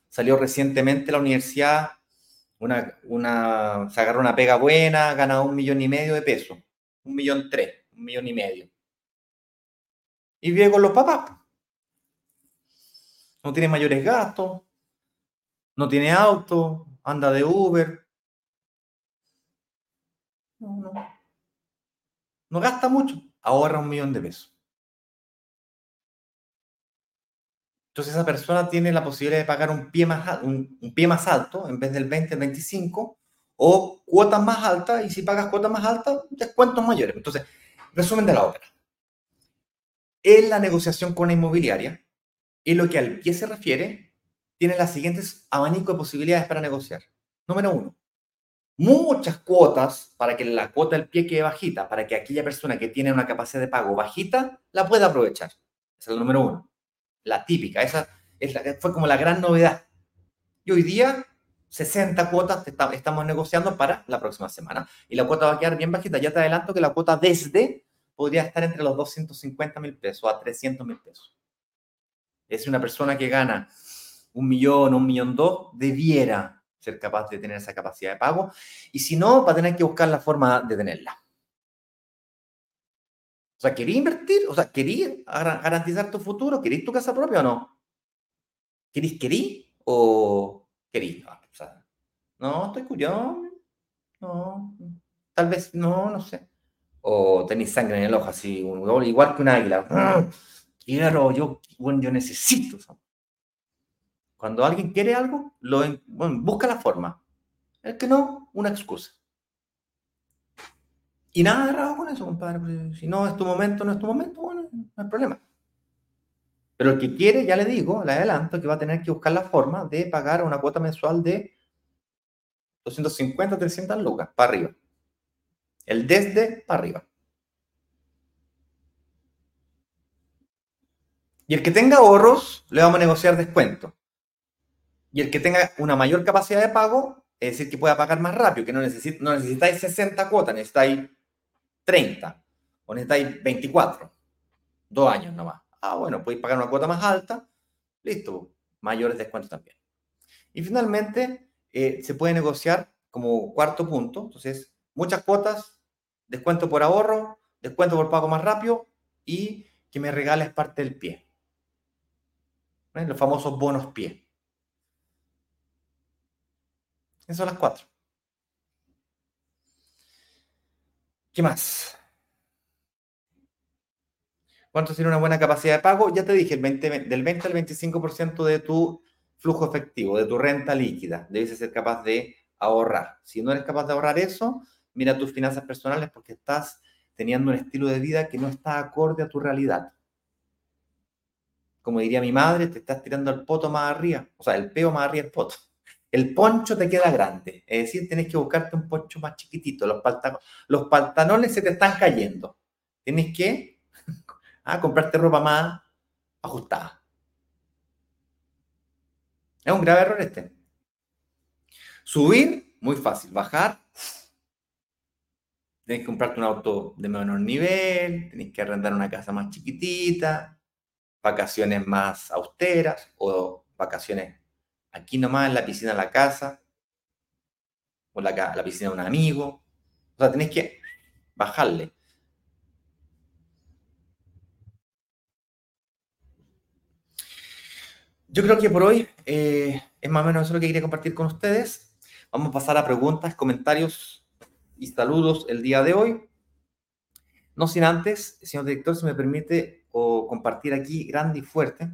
salió recientemente de la universidad, una, una, se agarró una pega buena, gana un millón y medio de pesos, un millón tres, un millón y medio. Y vive con los papás no tiene mayores gastos, no tiene auto, anda de Uber. No, no. gasta mucho, ahorra un millón de pesos. Entonces esa persona tiene la posibilidad de pagar un pie más, un, pie más alto en vez del 20, el 25, o cuotas más altas, y si pagas cuotas más altas, descuentos mayores. Entonces, resumen de la obra. En la negociación con la inmobiliaria, en lo que al pie se refiere, tiene las siguientes abanico de posibilidades para negociar. Número uno, muchas cuotas para que la cuota del pie quede bajita, para que aquella persona que tiene una capacidad de pago bajita la pueda aprovechar. Esa es el número uno. La típica, esa es fue como la gran novedad. Y hoy día, 60 cuotas estamos negociando para la próxima semana. Y la cuota va a quedar bien bajita. Ya te adelanto que la cuota desde podría estar entre los 250 mil pesos a 300 mil pesos es una persona que gana un millón o un millón dos, debiera ser capaz de tener esa capacidad de pago. Y si no, va a tener que buscar la forma de tenerla. O sea, ¿quería invertir? O sea, ¿quería garantizar tu futuro? ¿Querís tu casa propia o no? ¿Querís, querí o querí? Ah, o sea, no, estoy curioso. No, tal vez no, no sé. O tenéis sangre en el ojo, así, igual que un águila quiero, yo, bueno, yo necesito. Cuando alguien quiere algo, lo, busca la forma. El que no, una excusa. Y nada de raro con eso, compadre. Si no es tu momento, no es tu momento, bueno, no hay problema. Pero el que quiere, ya le digo, le adelanto que va a tener que buscar la forma de pagar una cuota mensual de 250, 300 lucas para arriba. El desde para arriba. Y el que tenga ahorros, le vamos a negociar descuento. Y el que tenga una mayor capacidad de pago, es decir, que pueda pagar más rápido, que no, no necesitáis 60 cuotas, necesitáis 30 o necesitáis 24, dos años nomás. Ah, bueno, podéis pagar una cuota más alta, listo, mayores descuentos también. Y finalmente, eh, se puede negociar como cuarto punto, entonces, muchas cuotas, descuento por ahorro, descuento por pago más rápido y que me regales parte del pie. Los famosos bonos pie. Esas son las cuatro. ¿Qué más? ¿Cuánto tiene una buena capacidad de pago? Ya te dije, el 20, del 20 al 25% de tu flujo efectivo, de tu renta líquida. Debes ser capaz de ahorrar. Si no eres capaz de ahorrar eso, mira tus finanzas personales porque estás teniendo un estilo de vida que no está acorde a tu realidad. Como diría mi madre, te estás tirando el poto más arriba, o sea, el peo más arriba del poto. El poncho te queda grande, es decir, tienes que buscarte un poncho más chiquitito. Los, pantalones se te están cayendo. Tienes que ah, comprarte ropa más ajustada. Es un grave error este. Subir, muy fácil. Bajar, Tienes que comprarte un auto de menor nivel, tienes que arrendar una casa más chiquitita, vacaciones más austeras o vacaciones aquí nomás en la piscina de la casa o la, la piscina de un amigo. O sea, tenés que bajarle. Yo creo que por hoy eh, es más o menos eso lo que quería compartir con ustedes. Vamos a pasar a preguntas, comentarios y saludos el día de hoy. No sin antes, señor director, si me permite o compartir aquí grande y fuerte,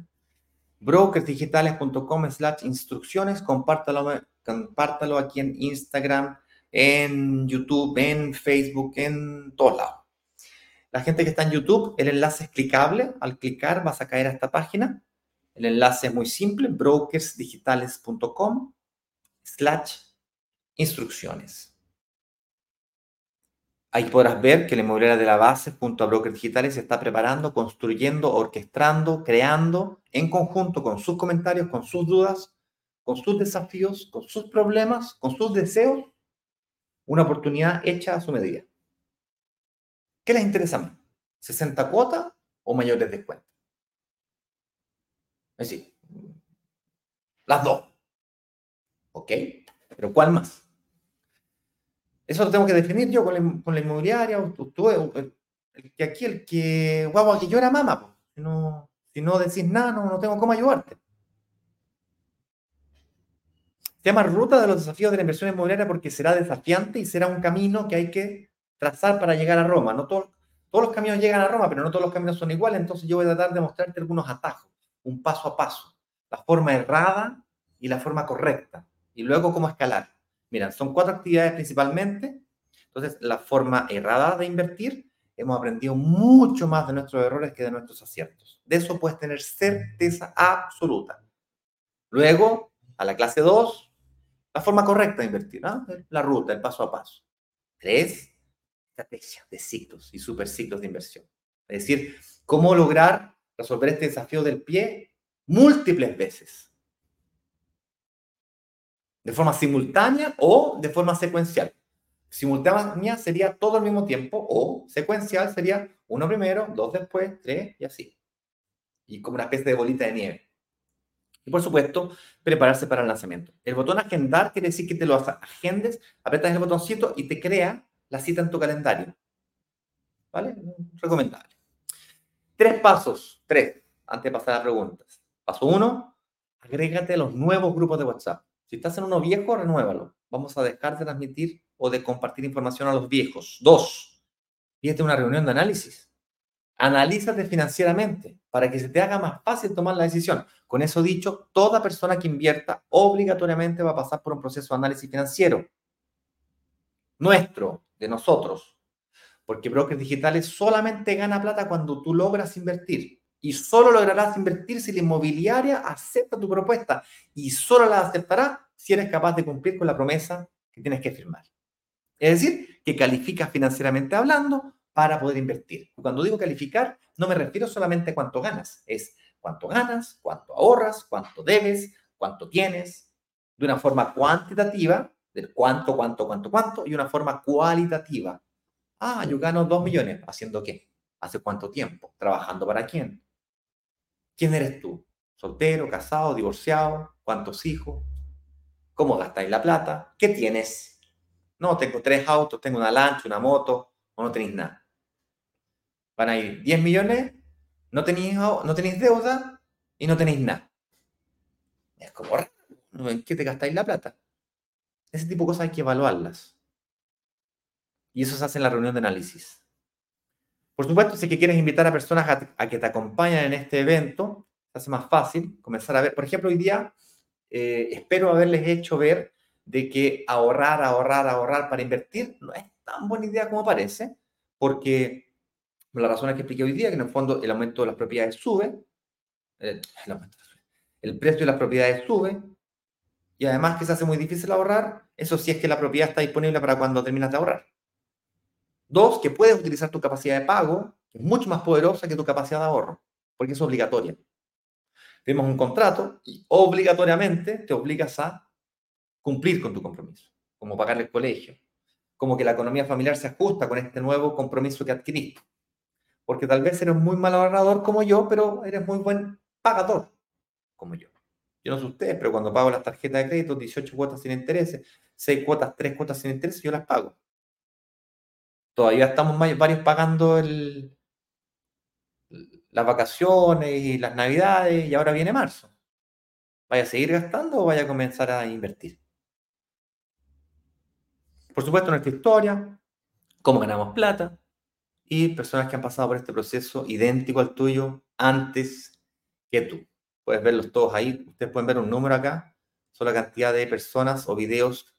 brokersdigitales.com slash instrucciones, compártalo, compártalo aquí en Instagram, en YouTube, en Facebook, en todos lados. La gente que está en YouTube, el enlace es clicable. Al clicar vas a caer a esta página. El enlace es muy simple, brokersdigitales.com slash instrucciones. Ahí podrás ver que la inmobiliaria de la base, junto a brokers digitales, se está preparando, construyendo, orquestando, creando, en conjunto con sus comentarios, con sus dudas, con sus desafíos, con sus problemas, con sus deseos, una oportunidad hecha a su medida. ¿Qué les interesa más? ¿60 cuotas o mayores descuentos? Es decir, las dos. ¿Ok? Pero ¿cuál más? Eso lo tengo que definir yo con la, inmobiliaria. Tú, el, que aquí, el que, guau, que yo era mamá. Si, no, si no decís nada, no, no tengo cómo ayudarte. Se llama ruta de los desafíos de la inversión inmobiliaria porque será desafiante y será un camino que hay que trazar para llegar a Roma. No todos todos los caminos llegan a Roma, pero no todos los caminos son iguales. Entonces yo voy a tratar de mostrarte algunos atajos, un paso a paso, la forma errada y la forma correcta, y luego cómo escalar. Mira, son cuatro actividades principalmente. Entonces, la forma errada de invertir, hemos aprendido mucho más de nuestros errores que de nuestros aciertos. De eso puedes tener certeza absoluta. Luego, a la clase 2, la forma correcta de invertir, ¿no? la ruta, el paso a paso. Tres, estrategias de ciclos y superciclos de inversión. Es decir, cómo lograr resolver este desafío del pie múltiples veces de forma simultánea o de forma secuencial. Simultánea sería todo al mismo tiempo o secuencial sería uno primero, dos después, tres y así. Y como una especie de bolita de nieve. Y por supuesto, prepararse para el lanzamiento. El botón agendar quiere decir que te lo agendes, apretas el botoncito y te crea la cita en tu calendario. ¿Vale? Recomendable. Tres pasos, tres, antes de pasar a preguntas. Paso uno, agrégate a los nuevos grupos de WhatsApp. Si estás en uno viejo, renuévalo. Vamos a dejar de transmitir o de compartir información a los viejos. Dos, pídete una reunión de análisis. Analízate financieramente para que se te haga más fácil tomar la decisión. Con eso dicho, toda persona que invierta obligatoriamente va a pasar por un proceso de análisis financiero. Nuestro, de nosotros. Porque brokers digitales solamente gana plata cuando tú logras invertir y solo lograrás invertir si la inmobiliaria acepta tu propuesta y solo la aceptará si eres capaz de cumplir con la promesa que tienes que firmar. Es decir, que calificas financieramente hablando para poder invertir. Cuando digo calificar, no me refiero solamente a cuánto ganas, es cuánto ganas, cuánto ahorras, cuánto debes, cuánto tienes, de una forma cuantitativa, del cuánto, cuánto, cuánto, cuánto, y una forma cualitativa. Ah, yo gano dos millones. ¿Haciendo qué? ¿Hace cuánto tiempo? ¿Trabajando para quién? ¿Quién eres tú? ¿Soltero, casado, divorciado? ¿Cuántos hijos? ¿Cómo gastáis la plata? ¿Qué tienes? No, tengo tres autos, tengo una lancha, una moto, o no tenéis nada. Van a ir 10 millones, no tenéis, no tenéis deuda y no tenéis nada. Es como, ¿en qué te gastáis la plata? Ese tipo de cosas hay que evaluarlas. Y eso se hace en la reunión de análisis. Por supuesto, si que quieres invitar a personas a, que te acompañen en este evento, se hace más fácil comenzar a ver. Por ejemplo, hoy día eh, espero haberles hecho ver de que ahorrar, ahorrar, ahorrar para invertir no es tan buena idea como parece, porque por las razones que expliqué hoy día, que en el fondo el aumento de las propiedades sube, eh, el precio de las propiedades sube, y además que se hace muy difícil ahorrar, eso sí es que la propiedad está disponible para cuando terminas de ahorrar. Dos, que puedes utilizar tu capacidad de pago, que es mucho más poderosa que tu capacidad de ahorro, porque es obligatoria. Tenemos un contrato y obligatoriamente te obligas a cumplir con tu compromiso, como pagar el colegio, como que la economía familiar se ajusta con este nuevo compromiso que adquiriste. Porque tal vez eres muy mal ahorrador como yo, pero eres muy buen pagador como yo. Yo no sé ustedes, pero cuando pago las tarjetas de crédito, 18 cuotas sin intereses, 6 cuotas, 3 cuotas sin intereses, yo las pago. Todavía estamos varios pagando el, las vacaciones y las navidades y ahora viene marzo. ¿Vaya a seguir gastando o vaya a comenzar a invertir? Por supuesto, nuestra historia, cómo ganamos plata y personas que han pasado por este proceso idéntico al tuyo antes que tú. Puedes verlos todos ahí. Ustedes pueden ver un número acá. Son la cantidad de personas o videos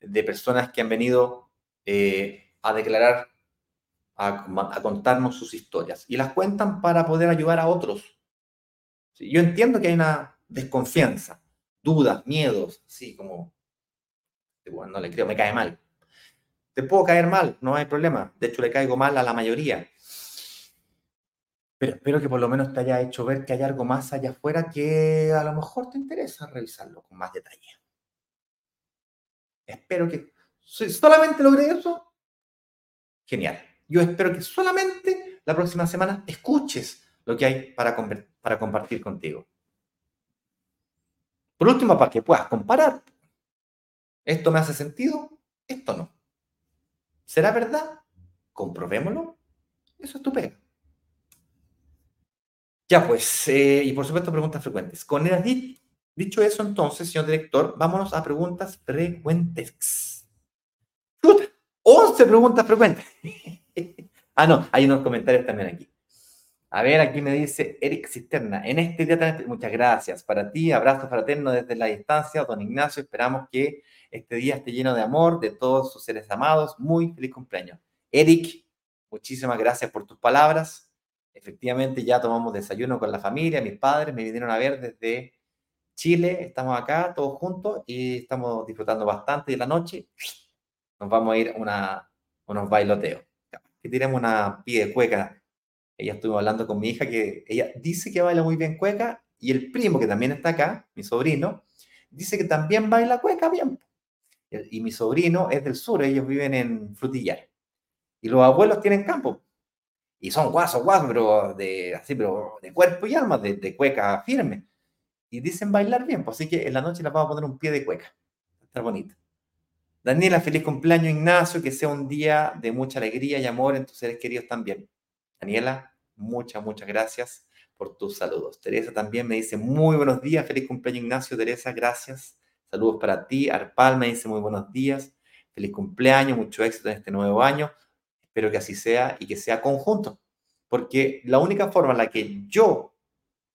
de personas que han venido eh, a declarar, a, contarnos sus historias. Y las cuentan para poder ayudar a otros. Yo entiendo que hay una desconfianza, dudas, miedos, así como, no le creo, me cae mal. Te puedo caer mal, no hay problema. De hecho, le caigo mal a la mayoría. Pero espero que por lo menos te haya hecho ver que hay algo más allá afuera que a lo mejor te interesa revisarlo con más detalle. Espero que si solamente logré eso, genial. Yo espero que solamente la próxima semana escuches lo que hay para, compartir contigo. Por último, para que puedas comparar. ¿Esto me hace sentido? Esto no. ¿Será verdad? Comprobémoslo. Eso es tu pega. Ya pues, eh, y por supuesto preguntas frecuentes. Con el dicho eso, entonces, señor director, vámonos a preguntas frecuentes. ¡Puta! 11 preguntas frecuentes. ah, no, hay unos comentarios también aquí. A ver, aquí me dice Eric Cisterna. En este día tan muchas gracias. Para ti, abrazo fraterno desde la distancia, don Ignacio. Esperamos que este día esté lleno de amor de todos sus seres amados. Muy feliz cumpleaños. Eric, muchísimas gracias por tus palabras efectivamente ya tomamos desayuno con la familia, mis padres me vinieron a ver desde Chile, estamos acá todos juntos y estamos disfrutando bastante de la noche. Nos vamos a ir a unos bailoteos. Que tiremos una pie de cueca. Ella estuvo hablando con mi hija que ella dice que baila muy bien cueca y el primo que también está acá, mi sobrino, dice que también baila cueca bien. Y mi sobrino es del sur, ellos viven en Frutillar. Y los abuelos tienen campo y son guasos, guasos, pero de, así, pero de cuerpo y alma, de, cueca firme. Y dicen bailar bien, pues así que en la noche les vamos a poner un pie de cueca. Está bonito. Daniela, feliz cumpleaños, Ignacio, que sea un día de mucha alegría y amor en tus seres queridos también. Daniela, muchas, muchas gracias por tus saludos. Teresa también me dice muy buenos días, feliz cumpleaños, Ignacio. Teresa, gracias. Saludos para ti. Arpal me dice muy buenos días, feliz cumpleaños, mucho éxito en este nuevo año. Espero que así sea y que sea conjunto. Porque la única forma en la que yo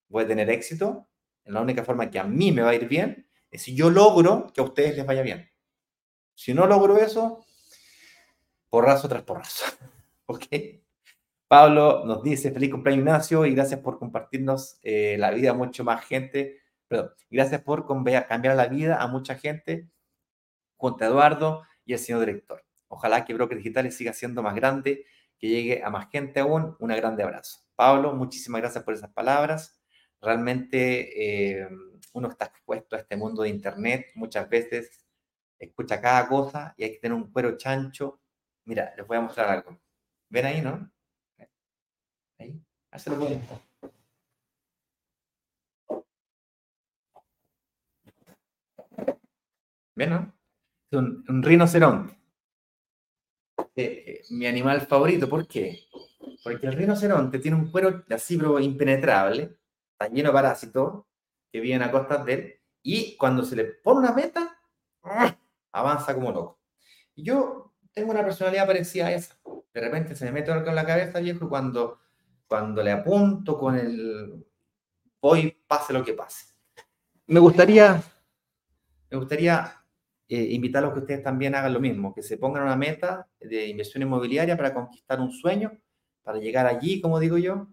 voy a tener éxito, la única forma que a mí me va a ir bien, es si yo logro que a ustedes les vaya bien. Si no logro eso, porrazo tras porrazo. ¿Ok? Pablo nos dice, feliz cumpleaños Ignacio y gracias por compartirnos eh, la vida a mucho más gente. Perdón, gracias por cambiar la vida a mucha gente junto a Eduardo y el señor director. Ojalá que Broker Digitales siga siendo más grande, que llegue a más gente aún. Un grande abrazo. Pablo, muchísimas gracias por esas palabras. realmente eh, uno está expuesto a este mundo de Internet, muchas veces escucha cada cosa y hay que tener un cuero chancho. Mira, les voy a mostrar algo. ¿Ven ahí, no? Ahí, ahí se ¿Ven, no? Es un, rinoceronte. Eh, eh, mi animal favorito, ¿por qué? Porque el rinoceronte tiene un cuero así, impenetrable, está lleno de parásitos que viven a costas de él, y cuando se le pone una meta, ¡ah! Avanza como loco. Y yo tengo una personalidad parecida a esa. De repente se me mete algo en la cabeza, viejo, y cuando, cuando le apunto con el voy, pase lo que pase. Me gustaría, me gustaría eh, invitarlos a que ustedes también hagan lo mismo, que se pongan una meta de inversión inmobiliaria para conquistar un sueño, para llegar allí, como digo yo,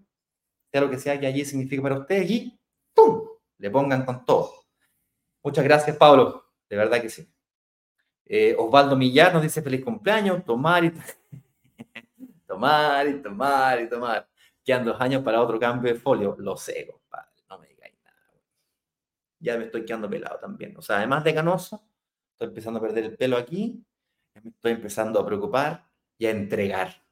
sea lo que sea que allí signifique para ustedes, y ¡pum! Le pongan con todo. Muchas gracias, Pablo. De verdad que sí. Eh, Osvaldo Millar nos dice feliz cumpleaños, tomar y tomar y tomar y tomar. Quedan dos años para otro cambio de folio. Lo sé, compadre, no me digáis nada. Ya me estoy quedando pelado también. O sea, además de canoso, estoy empezando a perder el pelo aquí, me estoy empezando a preocupar y a entregar.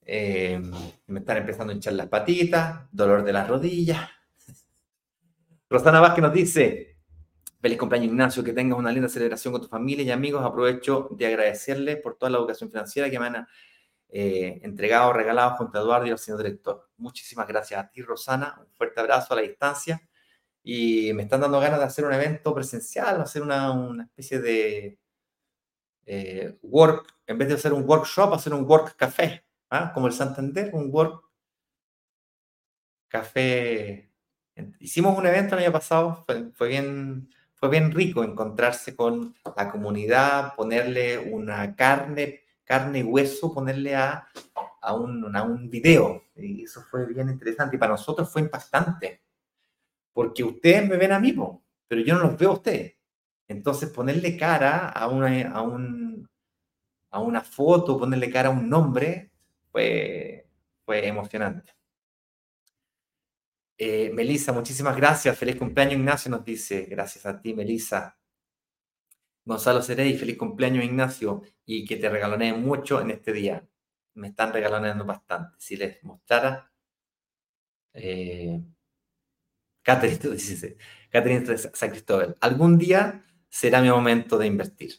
Eh, me están empezando a hinchar las patitas, dolor de las rodillas. Rosana Vázquez nos dice, feliz cumpleaños Ignacio, que tengas una linda celebración con tu familia y amigos. Aprovecho de agradecerles por toda la educación financiera que me han eh, entregado, regalado junto a Eduardo y al señor director. Muchísimas gracias a ti, Rosana. Un fuerte abrazo a la distancia y me están dando ganas de hacer un evento presencial, hacer una, una especie de eh, work, en vez de hacer un workshop, hacer un work café, ¿ah? como el Santander, un work café. Hicimos un evento el año pasado, fue, bien, bien rico encontrarse con la comunidad, ponerle una carne, carne y hueso, ponerle a, a, un, a un video. Y eso fue bien interesante y para nosotros fue impactante porque ustedes me ven a mí, pero yo no los veo a ustedes. Entonces, ponerle cara a una, a, un, a una foto, ponerle cara a un nombre, fue, fue emocionante. Eh, Melissa, muchísimas gracias. Feliz cumpleaños, Ignacio, nos dice. Gracias a ti, Melissa. Gonzalo Cerey, feliz cumpleaños, Ignacio, y que te regaloneen mucho en este día. Me están regaloneando bastante. Si les mostrara, eh, Catherine, tú dices, Catherine San Cristóbal, algún día será mi momento de invertir.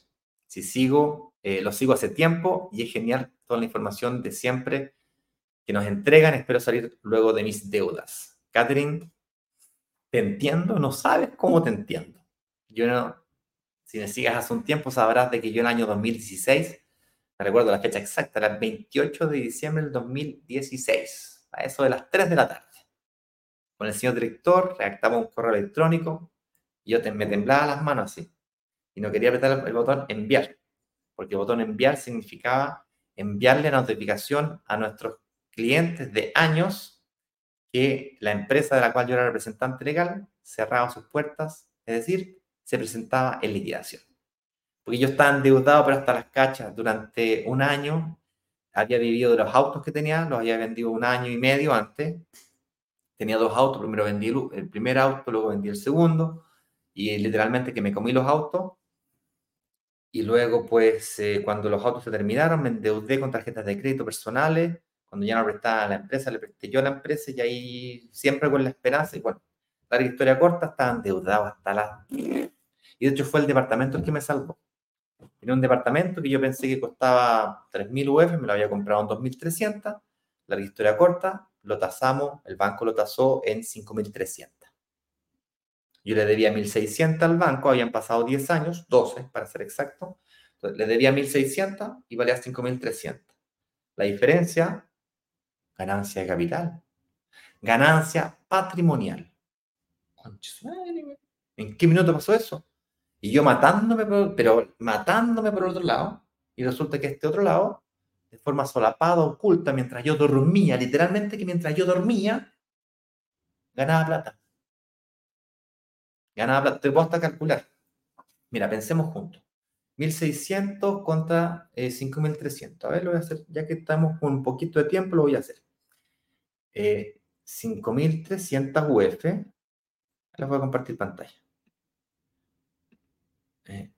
Si sigo, eh, lo sigo hace tiempo y es genial toda la información de siempre que nos entregan. Espero salir luego de mis deudas. Catherine, te entiendo, no sabes cómo te entiendo. Yo no, si me sigas hace un tiempo, sabrás de que yo en el año 2016, me recuerdo la fecha exacta, era el 28 de diciembre del 2016, a eso de las 3 de la tarde con el señor director, redactaba un correo electrónico y yo me temblaba las manos así. Y no quería apretar el, botón enviar, porque el botón enviar significaba enviarle notificación a nuestros clientes de años que la empresa de la cual yo era representante legal cerraba sus puertas, es decir, se presentaba en liquidación. Porque yo estaba endeudado, pero hasta las cachas durante un año. Había vivido de los autos que tenía, los había vendido un año y medio antes tenía dos autos, primero vendí el, primer auto, luego vendí el segundo, y literalmente que me comí los autos, y luego pues eh, cuando los autos se terminaron me endeudé con tarjetas de crédito personales, cuando ya no prestaba a la empresa, le presté yo a la empresa y ahí siempre con la esperanza, y bueno, la historia corta, estaba endeudado hasta la... Y de hecho fue el departamento el que me salvó. Era un departamento que yo pensé que costaba 3.000 UF, me lo había comprado en 2.300, la historia corta, lo tasamos, el banco lo tasó en 5.300. Yo le debía 1.600 al banco, habían pasado 10 años, 12 para ser exacto. Entonces, le debía 1.600 y valía 5.300. La diferencia, ganancia de capital, ganancia patrimonial. ¿En qué minuto pasó eso? Y yo matándome, pero matándome por el otro lado, y resulta que este otro lado de forma solapada, oculta, mientras yo dormía, literalmente que mientras yo dormía, ganaba plata. Ganaba plata. Te puedo hasta calcular. Mira, pensemos juntos. 1600 contra 5300. Eh, a ver, lo voy a hacer, ya que estamos con un poquito de tiempo, lo voy a hacer. Eh, 5.300 UF. Les voy a compartir pantalla. Eh,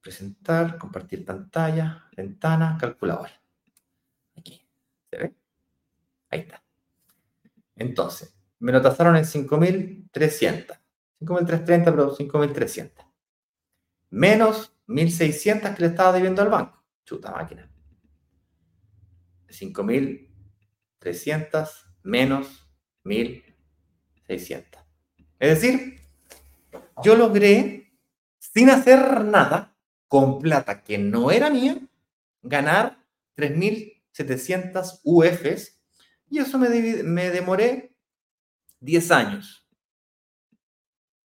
presentar, compartir pantalla, ventana, calculadora. Aquí. ¿Se ve? Ahí está. Entonces, me lo tasaron en 5.300. 5.330, pero 5.300. Menos 1.600 que le estaba debiendo al banco. Chuta máquina. 5.300 menos 1.600. Es decir, yo logré, sin hacer nada, con plata que no era mía, ganar 3.700 UFs y eso me, me demoré 10 años.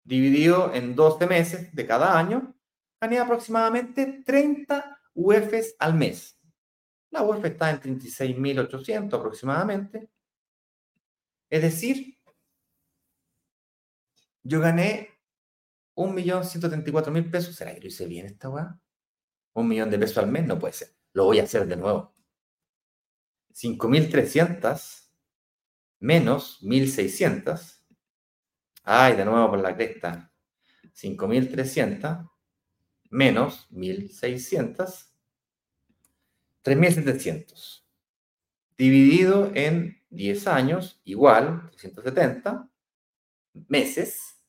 Dividido en 12 meses de cada año, gané aproximadamente 30 UFs al mes. La UF está en 36.800 aproximadamente. Es decir, yo gané 1.134.000 pesos. ¿Será que lo hice bien esta weá? Un millón de pesos al mes no puede ser. Lo voy a hacer de nuevo. 5.300 menos 1.600. Ay, de nuevo por la cresta. 5.300 menos 1.600. 3.700. Dividido en 10 años, igual, 370 meses.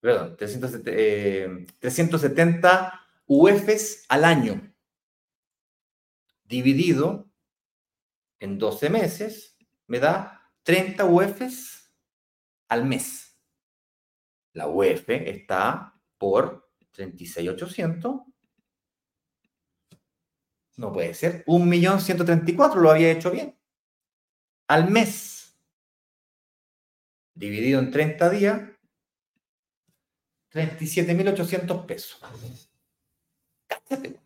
Perdón, 370 eh, UFs al año. Dividido en 12 meses, me da 30 UFs al mes. La UF está por 36,800. No puede ser. 1.134 lo había hecho bien. Al mes. Dividido en 30 días. 37.800 pesos. Cáchate.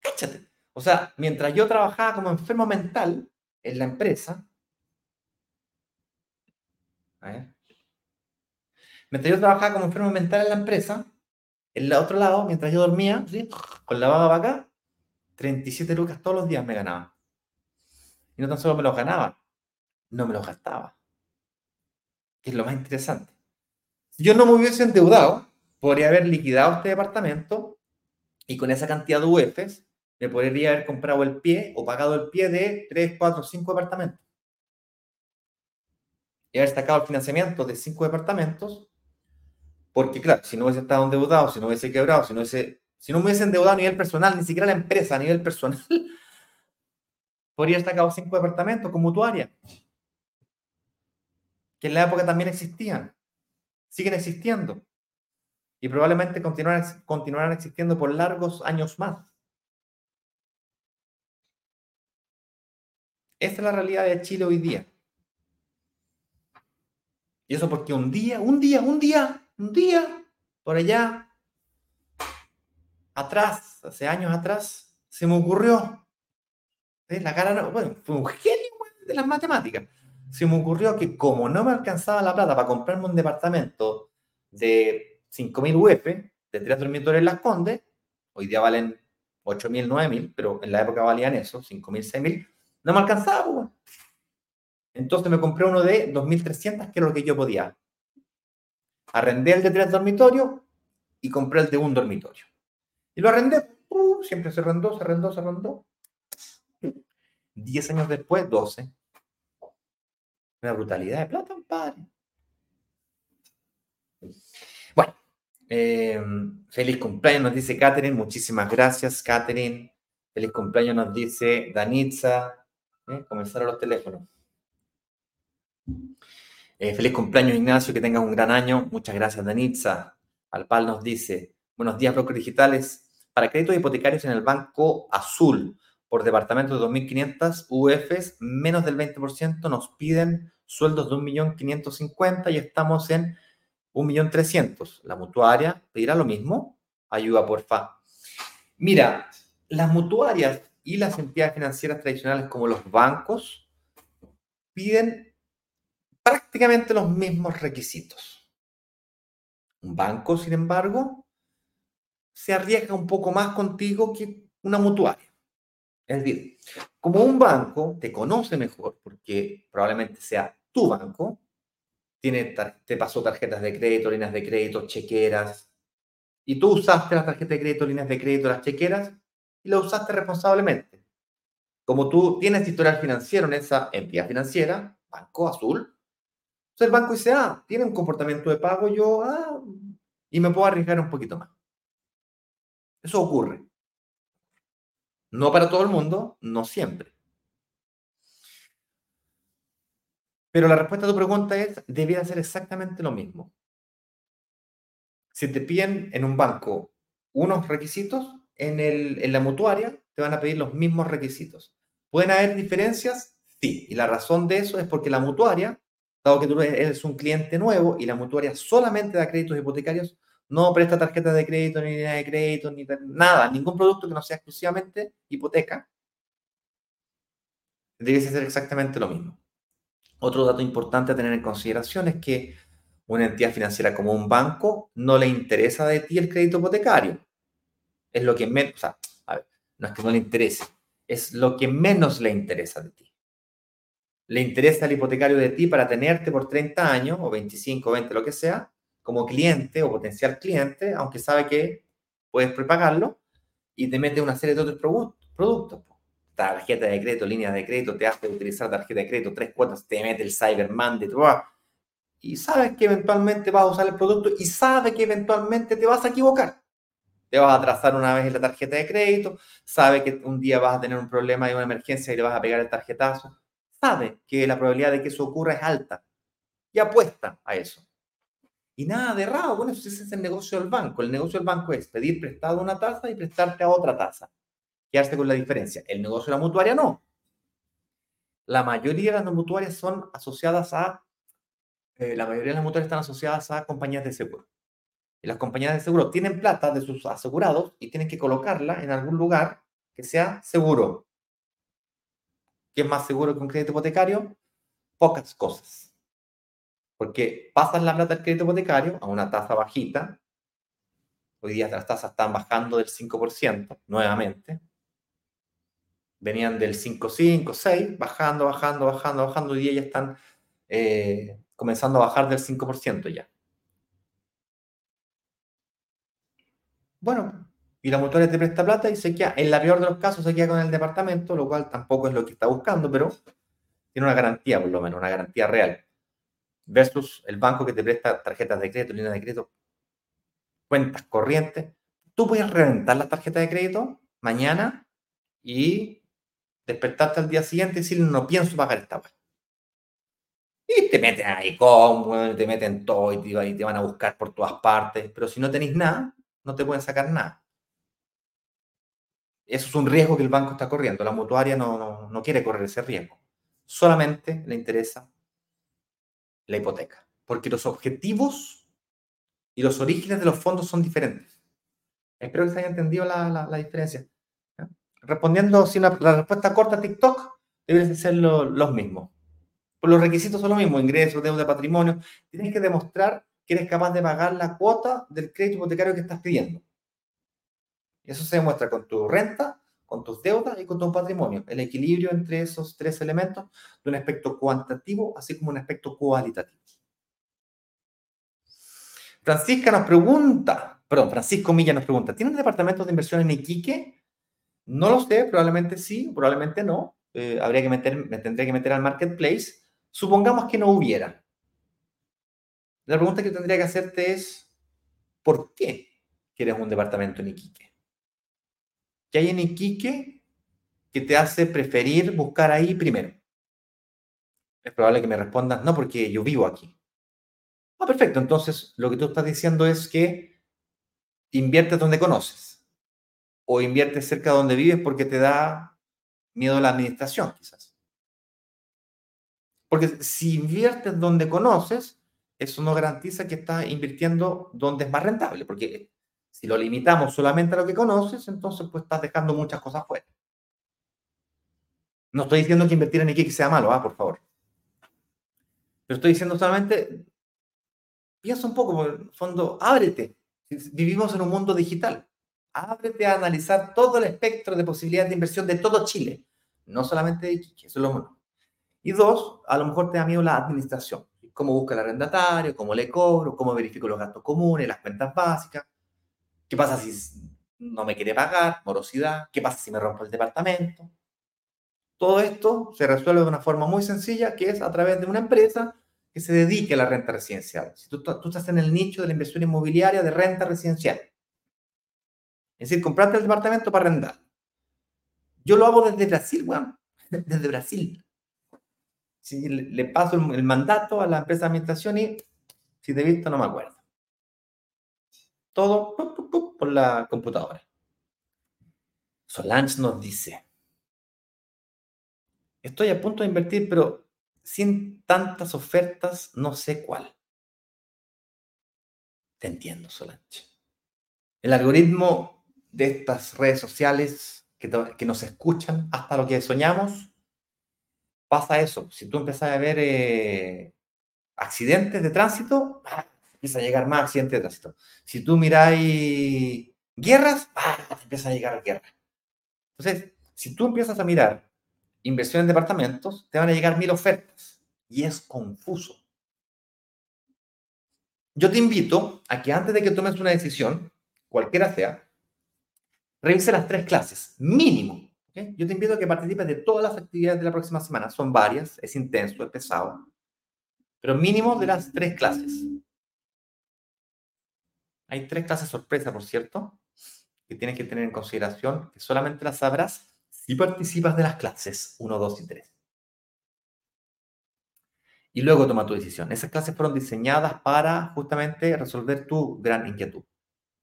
Cáchate. O sea, mientras yo trabajaba como enfermo mental en la empresa, Mientras yo trabajaba como enfermo mental en la empresa, en el otro lado, mientras yo dormía, con la baba acá, 37 lucas todos los días me ganaba. Y no tan solo me los ganaba, no me los gastaba. Que es lo más interesante. Si yo no me hubiese endeudado, podría haber liquidado este departamento y con esa cantidad de UFs me podría haber comprado el pie o pagado el pie de 3, 4, 5 departamentos y haber sacado el financiamiento de cinco departamentos, porque claro, si no hubiese estado endeudado, si no hubiese quebrado, si no hubiese, si no me hubiese endeudado a nivel personal, ni siquiera la empresa a nivel personal, podría haber sacado cinco departamentos con mutuaria, que en la época también existían, siguen existiendo, y probablemente continuarán, continuarán existiendo por largos años más. Esta es la realidad de Chile hoy día. Y eso porque un día, un día, un día, un día, por allá, atrás, hace años atrás, se me ocurrió. La cara, no, bueno, fue un genio de las matemáticas. Se me ocurrió que como no me alcanzaba la plata para comprarme un departamento de 5.000 UF, de tres dormitorios en Las Condes, hoy día valen 8.000, 9.000, pero en la época valían eso, 5.000, 6.000, no me alcanzaba. Pues. Entonces me compré uno de 2.300, que era lo que yo podía. Arrendé el de tres dormitorios y compré el de un dormitorio. Y lo arrendé, uh, siempre se arrendó, se arrendó, se arrendó. Diez años después, 12. Una brutalidad de plata, padre. Bueno, eh, feliz cumpleaños, nos dice Catherine. Muchísimas gracias, Catherine. Feliz cumpleaños, nos dice Danitza. Eh, comenzaron los teléfonos. Eh, feliz cumpleaños, Ignacio, que tengas un gran año. Muchas gracias, Danitza. Alpal nos dice, buenos días, brokers digitales. Para créditos hipotecarios en el Banco Azul, por departamento de 2.500 UFs, menos del 20% nos piden sueldos de 1.550.000 y estamos en 1.300.000. La mutuaria pedirá lo mismo. Ayuda, porfa. Mira, las mutuarias y las entidades financieras tradicionales como los bancos piden prácticamente los mismos requisitos. Un banco, sin embargo, se arriesga un poco más contigo que una mutuaria. Es decir, como un banco te conoce mejor, porque probablemente sea tu banco tiene, te pasó tarjetas de crédito, líneas de crédito, chequeras, y tú usaste las tarjetas de crédito, líneas de crédito, las chequeras, y las usaste responsablemente. Como tú tienes historial financiero en esa entidad financiera, Banco Azul, entonces el banco dice, ah, tiene un comportamiento de pago, yo, ah, y me puedo arriesgar un poquito más. Eso ocurre. No para todo el mundo, no siempre. Pero la respuesta a tu pregunta es, debería ser exactamente lo mismo. Si te piden en un banco unos requisitos, en, el, en la mutuaria te van a pedir los mismos requisitos. ¿Pueden haber diferencias? Sí. Y la razón de eso es porque la mutuaria, dado que tú eres un cliente nuevo y la mutuaria solamente da créditos hipotecarios, no presta tarjetas de crédito, ni línea de crédito, ni nada, ningún producto que no sea exclusivamente hipoteca, debe ser exactamente lo mismo. Otro dato importante a tener en consideración es que una entidad financiera como un banco no le interesa de ti el crédito hipotecario. Es lo que menos, o sea, no es que no le interese, es lo que menos le interesa de ti. Le interesa el hipotecario de ti para tenerte por 30 años o 25, 20, lo que sea, como cliente o potencial cliente, aunque sabe que puedes prepagarlo y te mete una serie de otros productos. Tarjeta de crédito, línea de crédito, te hace utilizar tarjeta de crédito, tres cuotas, te mete el Cyberman de y sabes que eventualmente vas a usar el producto y sabes que eventualmente te vas a equivocar. Te vas a atrasar una vez en la tarjeta de crédito, sabe que un día vas a tener un problema y una emergencia y le vas a pegar el tarjetazo. Sabe que la probabilidad de que eso ocurra es alta y apuesta a eso. Y nada de raro, bueno, ese es el negocio del banco. El negocio del banco es pedir prestado una tasa y prestarte a otra tasa. Quedarse con la diferencia. El negocio de la mutuaria no. La mayoría de las mutuarias son asociadas a, eh, la mayoría de las mutuarias están asociadas a compañías de seguro. Y las compañías de seguro tienen plata de sus asegurados y tienen que colocarla en algún lugar que sea seguro. ¿Qué es más seguro que un crédito hipotecario? Pocas cosas porque pasan la plata del crédito hipotecario a una tasa bajita. Hoy día las tasas están bajando del 5% nuevamente. Venían del 5,5, 6, bajando, bajando, bajando, bajando. Hoy día ya están eh, comenzando a bajar del 5% ya. Bueno, y la mutuaria te presta plata y se queda, en la peor de los casos, se queda con el departamento, lo cual tampoco es lo que está buscando, pero tiene una garantía, por lo menos, una garantía real versus el banco que te presta tarjetas de crédito, líneas de crédito, cuentas corrientes. Tú puedes reventar la tarjeta de crédito mañana y despertarte al día siguiente y decir, no pienso pagar esta web. Y te meten ahí con, te meten todo y te, y te van a buscar por todas partes. Pero si no tenéis nada, no te pueden sacar nada. Eso es un riesgo que el banco está corriendo. La mutuaria no, no, no quiere correr ese riesgo. Solamente le interesa la hipoteca, porque los objetivos y los orígenes de los fondos son diferentes. Espero que se haya entendido la, diferencia. Respondiendo, si la respuesta corta a TikTok, deben ser los mismos. Pues los requisitos son los mismos, ingresos, deuda, patrimonio. Tienes que demostrar que eres capaz de pagar la cuota del crédito hipotecario que estás pidiendo. Eso se demuestra con tu renta, con tus deudas y con tu patrimonio. El equilibrio entre esos tres elementos de un aspecto cuantitativo, así como un aspecto cualitativo. Francisca nos pregunta, perdón, Francisco Milla nos pregunta, ¿tienen departamentos de inversión en Iquique? No lo sé, probablemente sí, probablemente no. Eh, habría que meter, me tendría que meter al marketplace. Supongamos que no hubiera. La pregunta que tendría que hacerte es, ¿por qué quieres un departamento en Iquique? ¿Qué hay en Iquique que te hace preferir buscar ahí primero? Es probable que me respondas, no, porque yo vivo aquí. Ah, perfecto. Entonces, lo que tú estás diciendo es que inviertes donde conoces o inviertes cerca de donde vives porque te da miedo a la administración, quizás. Porque si inviertes donde conoces, eso no garantiza que estás invirtiendo donde es más rentable, porque si lo limitamos solamente a lo que conoces, entonces pues estás dejando muchas cosas fuera. No estoy diciendo que invertir en Iquique sea malo, ah, por favor. Pero estoy diciendo solamente, piensa un poco, en el fondo, ábrete. Vivimos en un mundo digital. Ábrete a analizar todo el espectro de posibilidades de inversión de todo Chile, no solamente de Iquique, eso es lo bueno. Y dos, a lo mejor te da miedo la administración. Cómo busca el arrendatario, cómo le cobro, cómo verifico los gastos comunes, las cuentas básicas. ¿Qué pasa si no me quiere pagar? Morosidad. ¿Qué pasa si me rompo el departamento? Todo esto se resuelve de una forma muy sencilla, que es a través de una empresa que se dedique a la renta residencial. Si tú, estás en el nicho de la inversión inmobiliaria de renta residencial, es decir, compraste el departamento para arrendar. Yo lo hago desde Brasil, weón. Desde Brasil. Si le, paso el, mandato a la empresa de administración y si te he visto no me acuerdo. Todo por la computadora. Solange nos dice, estoy a punto de invertir, pero sin tantas ofertas no sé cuál. Te entiendo, Solange. El algoritmo de estas redes sociales que, que, nos escuchan hasta lo que soñamos, pasa eso. Si tú empiezas a ver eh, accidentes de tránsito. Empieza a llegar más accidentes de tránsito. Si tú miráis guerras, ¡ah! empieza a llegar guerras. Entonces, si tú empiezas a mirar inversión en departamentos, te van a llegar mil ofertas y es confuso. Yo te invito a que antes de que tomes una decisión, cualquiera sea, Revise las tres clases, mínimo. Yo te invito a que participes de todas las actividades de la próxima semana. Son varias, es intenso, es pesado. Pero mínimo de las tres clases. Hay tres clases sorpresa, por cierto, que tienes que tener en consideración, que solamente las sabrás si participas de las clases 1, 2 y 3. Y luego toma tu decisión. Esas clases fueron diseñadas para justamente resolver tu gran inquietud.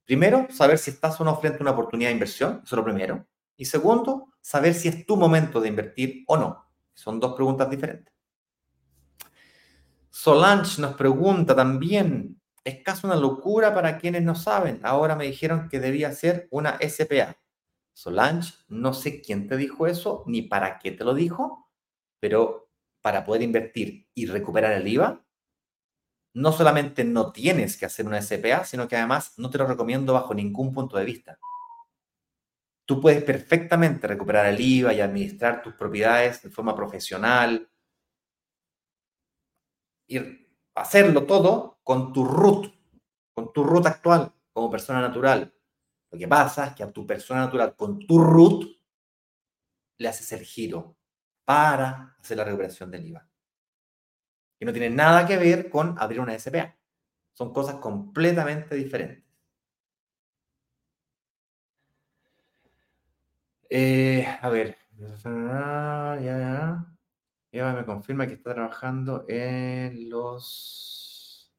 Primero, saber si estás o no frente a una oportunidad de inversión, eso es lo primero. Y segundo, saber si es tu momento de invertir o no. Son dos preguntas diferentes. Solange nos pregunta también, ¿es caso una locura para quienes no saben? Ahora me dijeron que debía ser una SPA. Solange, no sé quién te dijo eso ni para qué te lo dijo, pero para poder invertir y recuperar el IVA, no solamente no tienes que hacer una SPA, sino que además no te lo recomiendo bajo ningún punto de vista. Tú puedes perfectamente recuperar el IVA y administrar tus propiedades de forma profesional y hacerlo todo con tu RUT, con tu RUT actual como persona natural. Lo que pasa es que a tu persona natural con tu RUT le haces el giro para hacer la recuperación del IVA que no tiene nada que ver con abrir una SPA. Son cosas completamente diferentes. Eh, a ver. Eva me confirma que está trabajando en los.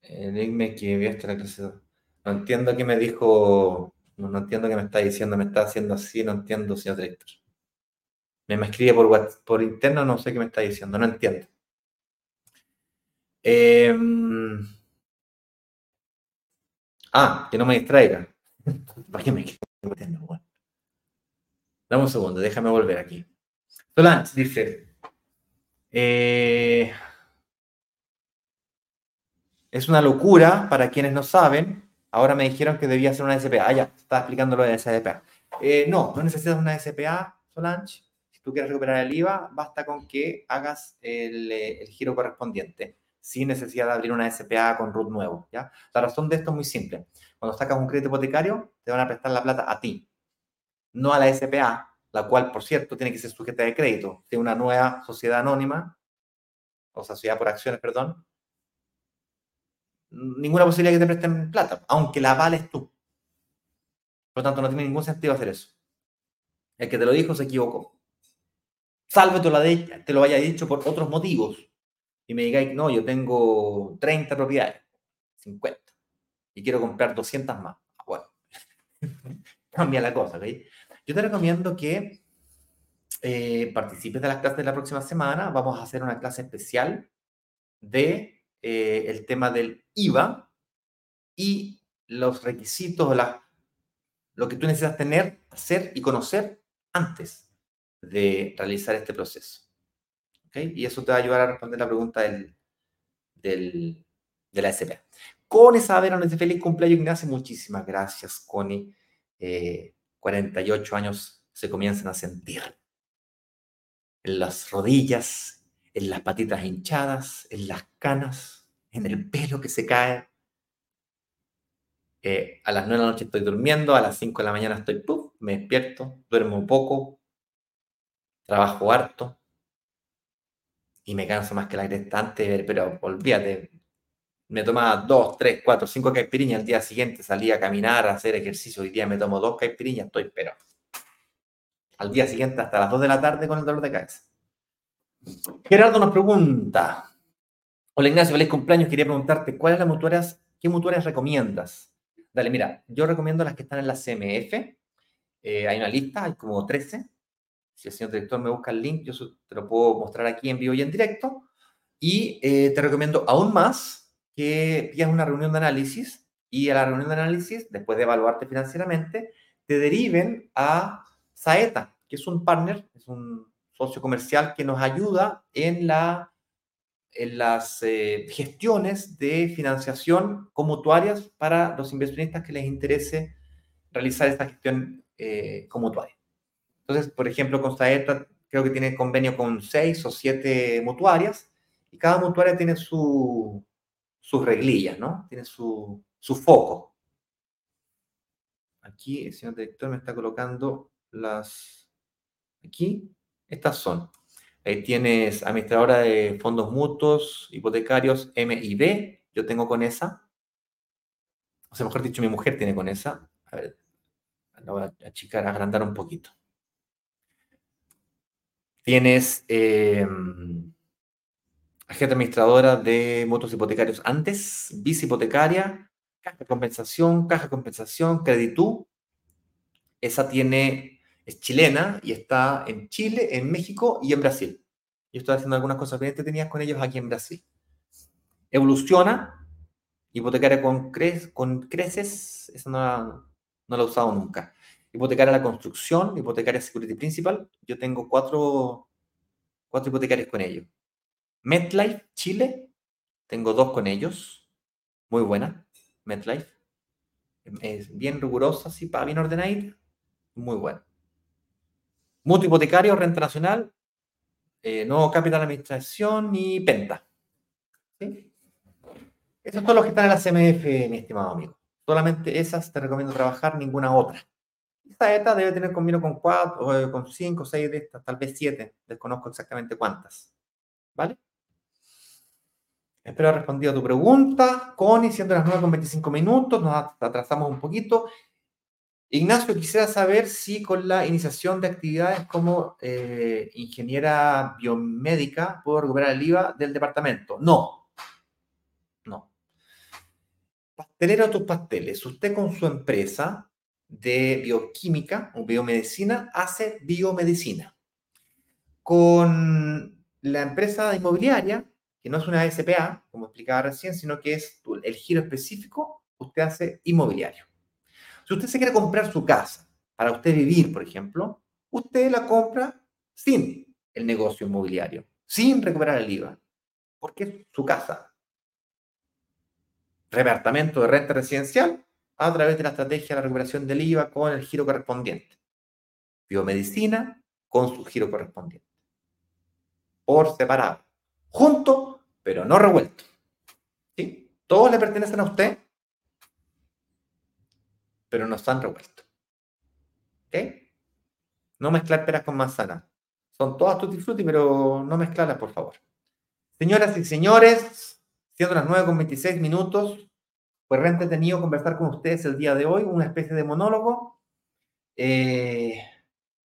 Que la clase. No entiendo qué me dijo. No, entiendo qué me está diciendo. Me está haciendo así. No entiendo, señor director. Me, escribe por, por interno, no sé qué me está diciendo, no entiendo. Em, ah, que no me distraiga. ¿Para qué me. Dame un segundo, déjame volver aquí. Solange dice, eh, es una locura para quienes no saben. Ahora me dijeron que debía ser una SPA. Ah, ya, estaba explicando lo de SPA. Eh, no, no necesitas una SPA, Solange tú quieres recuperar el IVA, basta con que hagas eh, el, giro correspondiente, sin necesidad de abrir una SPA con RUT nuevo. ¿ya? La razón de esto es muy simple. Cuando sacas un crédito hipotecario, te van a prestar la plata a ti, no a la SPA, la cual, por cierto, tiene que ser sujeta de crédito de una nueva sociedad anónima, o sociedad por acciones, perdón. Ninguna posibilidad de que te presten plata, aunque la vales tú. Por lo tanto, no tiene ningún sentido hacer eso. El que te lo dijo se equivocó salvo te lo, te lo haya dicho por otros motivos, y me digáis, no, yo tengo 30 propiedades, 50, y quiero comprar 200 más. Ah, bueno, cambia la cosa, ¿ok? Yo te recomiendo que eh, participes de las clases de la próxima semana. Vamos a hacer una clase especial de eh, el tema del IVA y los requisitos, la, lo que tú necesitas tener, hacer y conocer antes de realizar este proceso. ¿Okay? Y eso te va a ayudar a responder la pregunta del, del, de la SPA. Connie Saavedra nos dice feliz cumpleaños, Ignacio. Muchísimas gracias, Connie. 48 eh, años se comienzan a sentir. en las rodillas, en las patitas hinchadas, en las canas, en el pelo que se cae. Eh, a las 9 de la noche estoy durmiendo, a las 5 de la mañana estoy, ¡puf! me despierto, duermo poco, trabajo harto y me canso más que la crestante, pero olvídate, me tomaba dos, tres, cuatro, cinco caipiriñas al día siguiente, salía a caminar, a hacer ejercicio, hoy día me tomo dos caipiriñas, estoy pero al día siguiente hasta las 2 de la tarde con el dolor de cabeza. Gerardo nos pregunta, hola Ignacio, feliz cumpleaños, quería preguntarte, ¿cuáles las mutuarias, qué mutuarias recomiendas? Dale, mira, yo recomiendo las que están en la CMF, eh, hay una lista, hay como 13, si el señor director me busca el link, yo te lo puedo mostrar aquí en vivo y en directo, y eh, te recomiendo aún más que pidas una reunión de análisis y a la reunión de análisis, después de evaluarte financieramente, te deriven a Saeta, que es un partner, es un socio comercial que nos ayuda en, la, en las eh, gestiones de financiación con mutuarias para los inversionistas que les interese realizar esta gestión eh, con mutuaria. Entonces, por ejemplo, con Saeta creo que tiene convenio con seis o siete mutuarias y cada mutuaria tiene su, sus reglillas, ¿no? Tiene su, su foco. Aquí el señor director me está colocando las... Aquí, estas son. Ahí tienes administradora de fondos mutuos, hipotecarios, M y B. Yo tengo con esa. O sea, mejor dicho, mi mujer tiene con esa. A ver, voy a achicar, agrandar un poquito. Tienes eh, agente administradora de mutuos hipotecarios antes, vice hipotecaria, caja de compensación, caja de compensación, creditú. Esa tiene es chilena y está en Chile, en México y en Brasil. Yo estoy haciendo algunas cosas bien entretenidas con ellos aquí en Brasil. Evoluciona, hipotecaria con, con creces, esa no la, no la he usado nunca. Hipotecaria la construcción, hipotecaria security principal, yo tengo cuatro, cuatro hipotecarios con ellos. MetLife, Chile, tengo dos con ellos, muy buena, MetLife. Es bien rigurosa, sí, para bien ordenada, muy buena. Mutuo hipotecario, renta nacional, eh, no capital administración ni penta. ¿Sí? Esos son los que están en la CMF, mi estimado amigo. Solamente esas te recomiendo trabajar, ninguna otra. Esta ETA debe tener convenio con cuatro, con cinco, seis de estas, tal vez siete. Desconozco exactamente cuántas. ¿Vale? Espero haber respondido a tu pregunta. Connie, siendo las 9 con 25 minutos, nos atrasamos un poquito. Ignacio, quisiera saber si con la iniciación de actividades como eh, ingeniera biomédica puedo recuperar el IVA del departamento. No. No. Pastelero tus pasteles. Usted con su empresa de bioquímica o biomedicina hace biomedicina. Con la empresa inmobiliaria, que no es una SPA, como explicaba recién, sino que es el giro específico, usted hace inmobiliario. Si usted se quiere comprar su casa para usted vivir, por ejemplo, usted la compra sin el negocio inmobiliario, sin recuperar el IVA, porque es su casa. Repartamento de renta residencial a través de la estrategia de recuperación del IVA con el giro correspondiente. Biomedicina con su giro correspondiente. Por separado. Junto, pero no revuelto. ¿Sí? Todos le pertenecen a usted pero no están revueltos. No mezclar peras con manzanas. Son todas tutti frutti, pero no mezclarlas, por favor. Señoras y señores, siendo las 9 con 26 minutos, pues re entretenido conversar con ustedes el día de hoy, una especie de monólogo. Eh,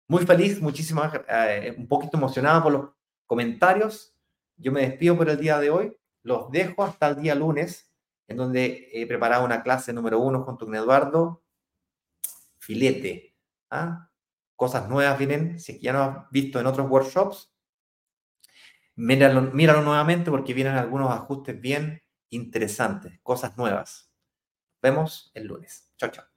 muy feliz, muchísimo, eh, un poquito emocionado por los comentarios. Yo me despido por el día de hoy. Los dejo hasta el día lunes, en donde he preparado una clase número uno junto con Eduardo filete. ¿ah? Cosas nuevas vienen, si ya no has visto en otros workshops, míralo, míralo nuevamente porque vienen algunos ajustes bien interesantes, cosas nuevas. Vemos el lunes. Chao, chao.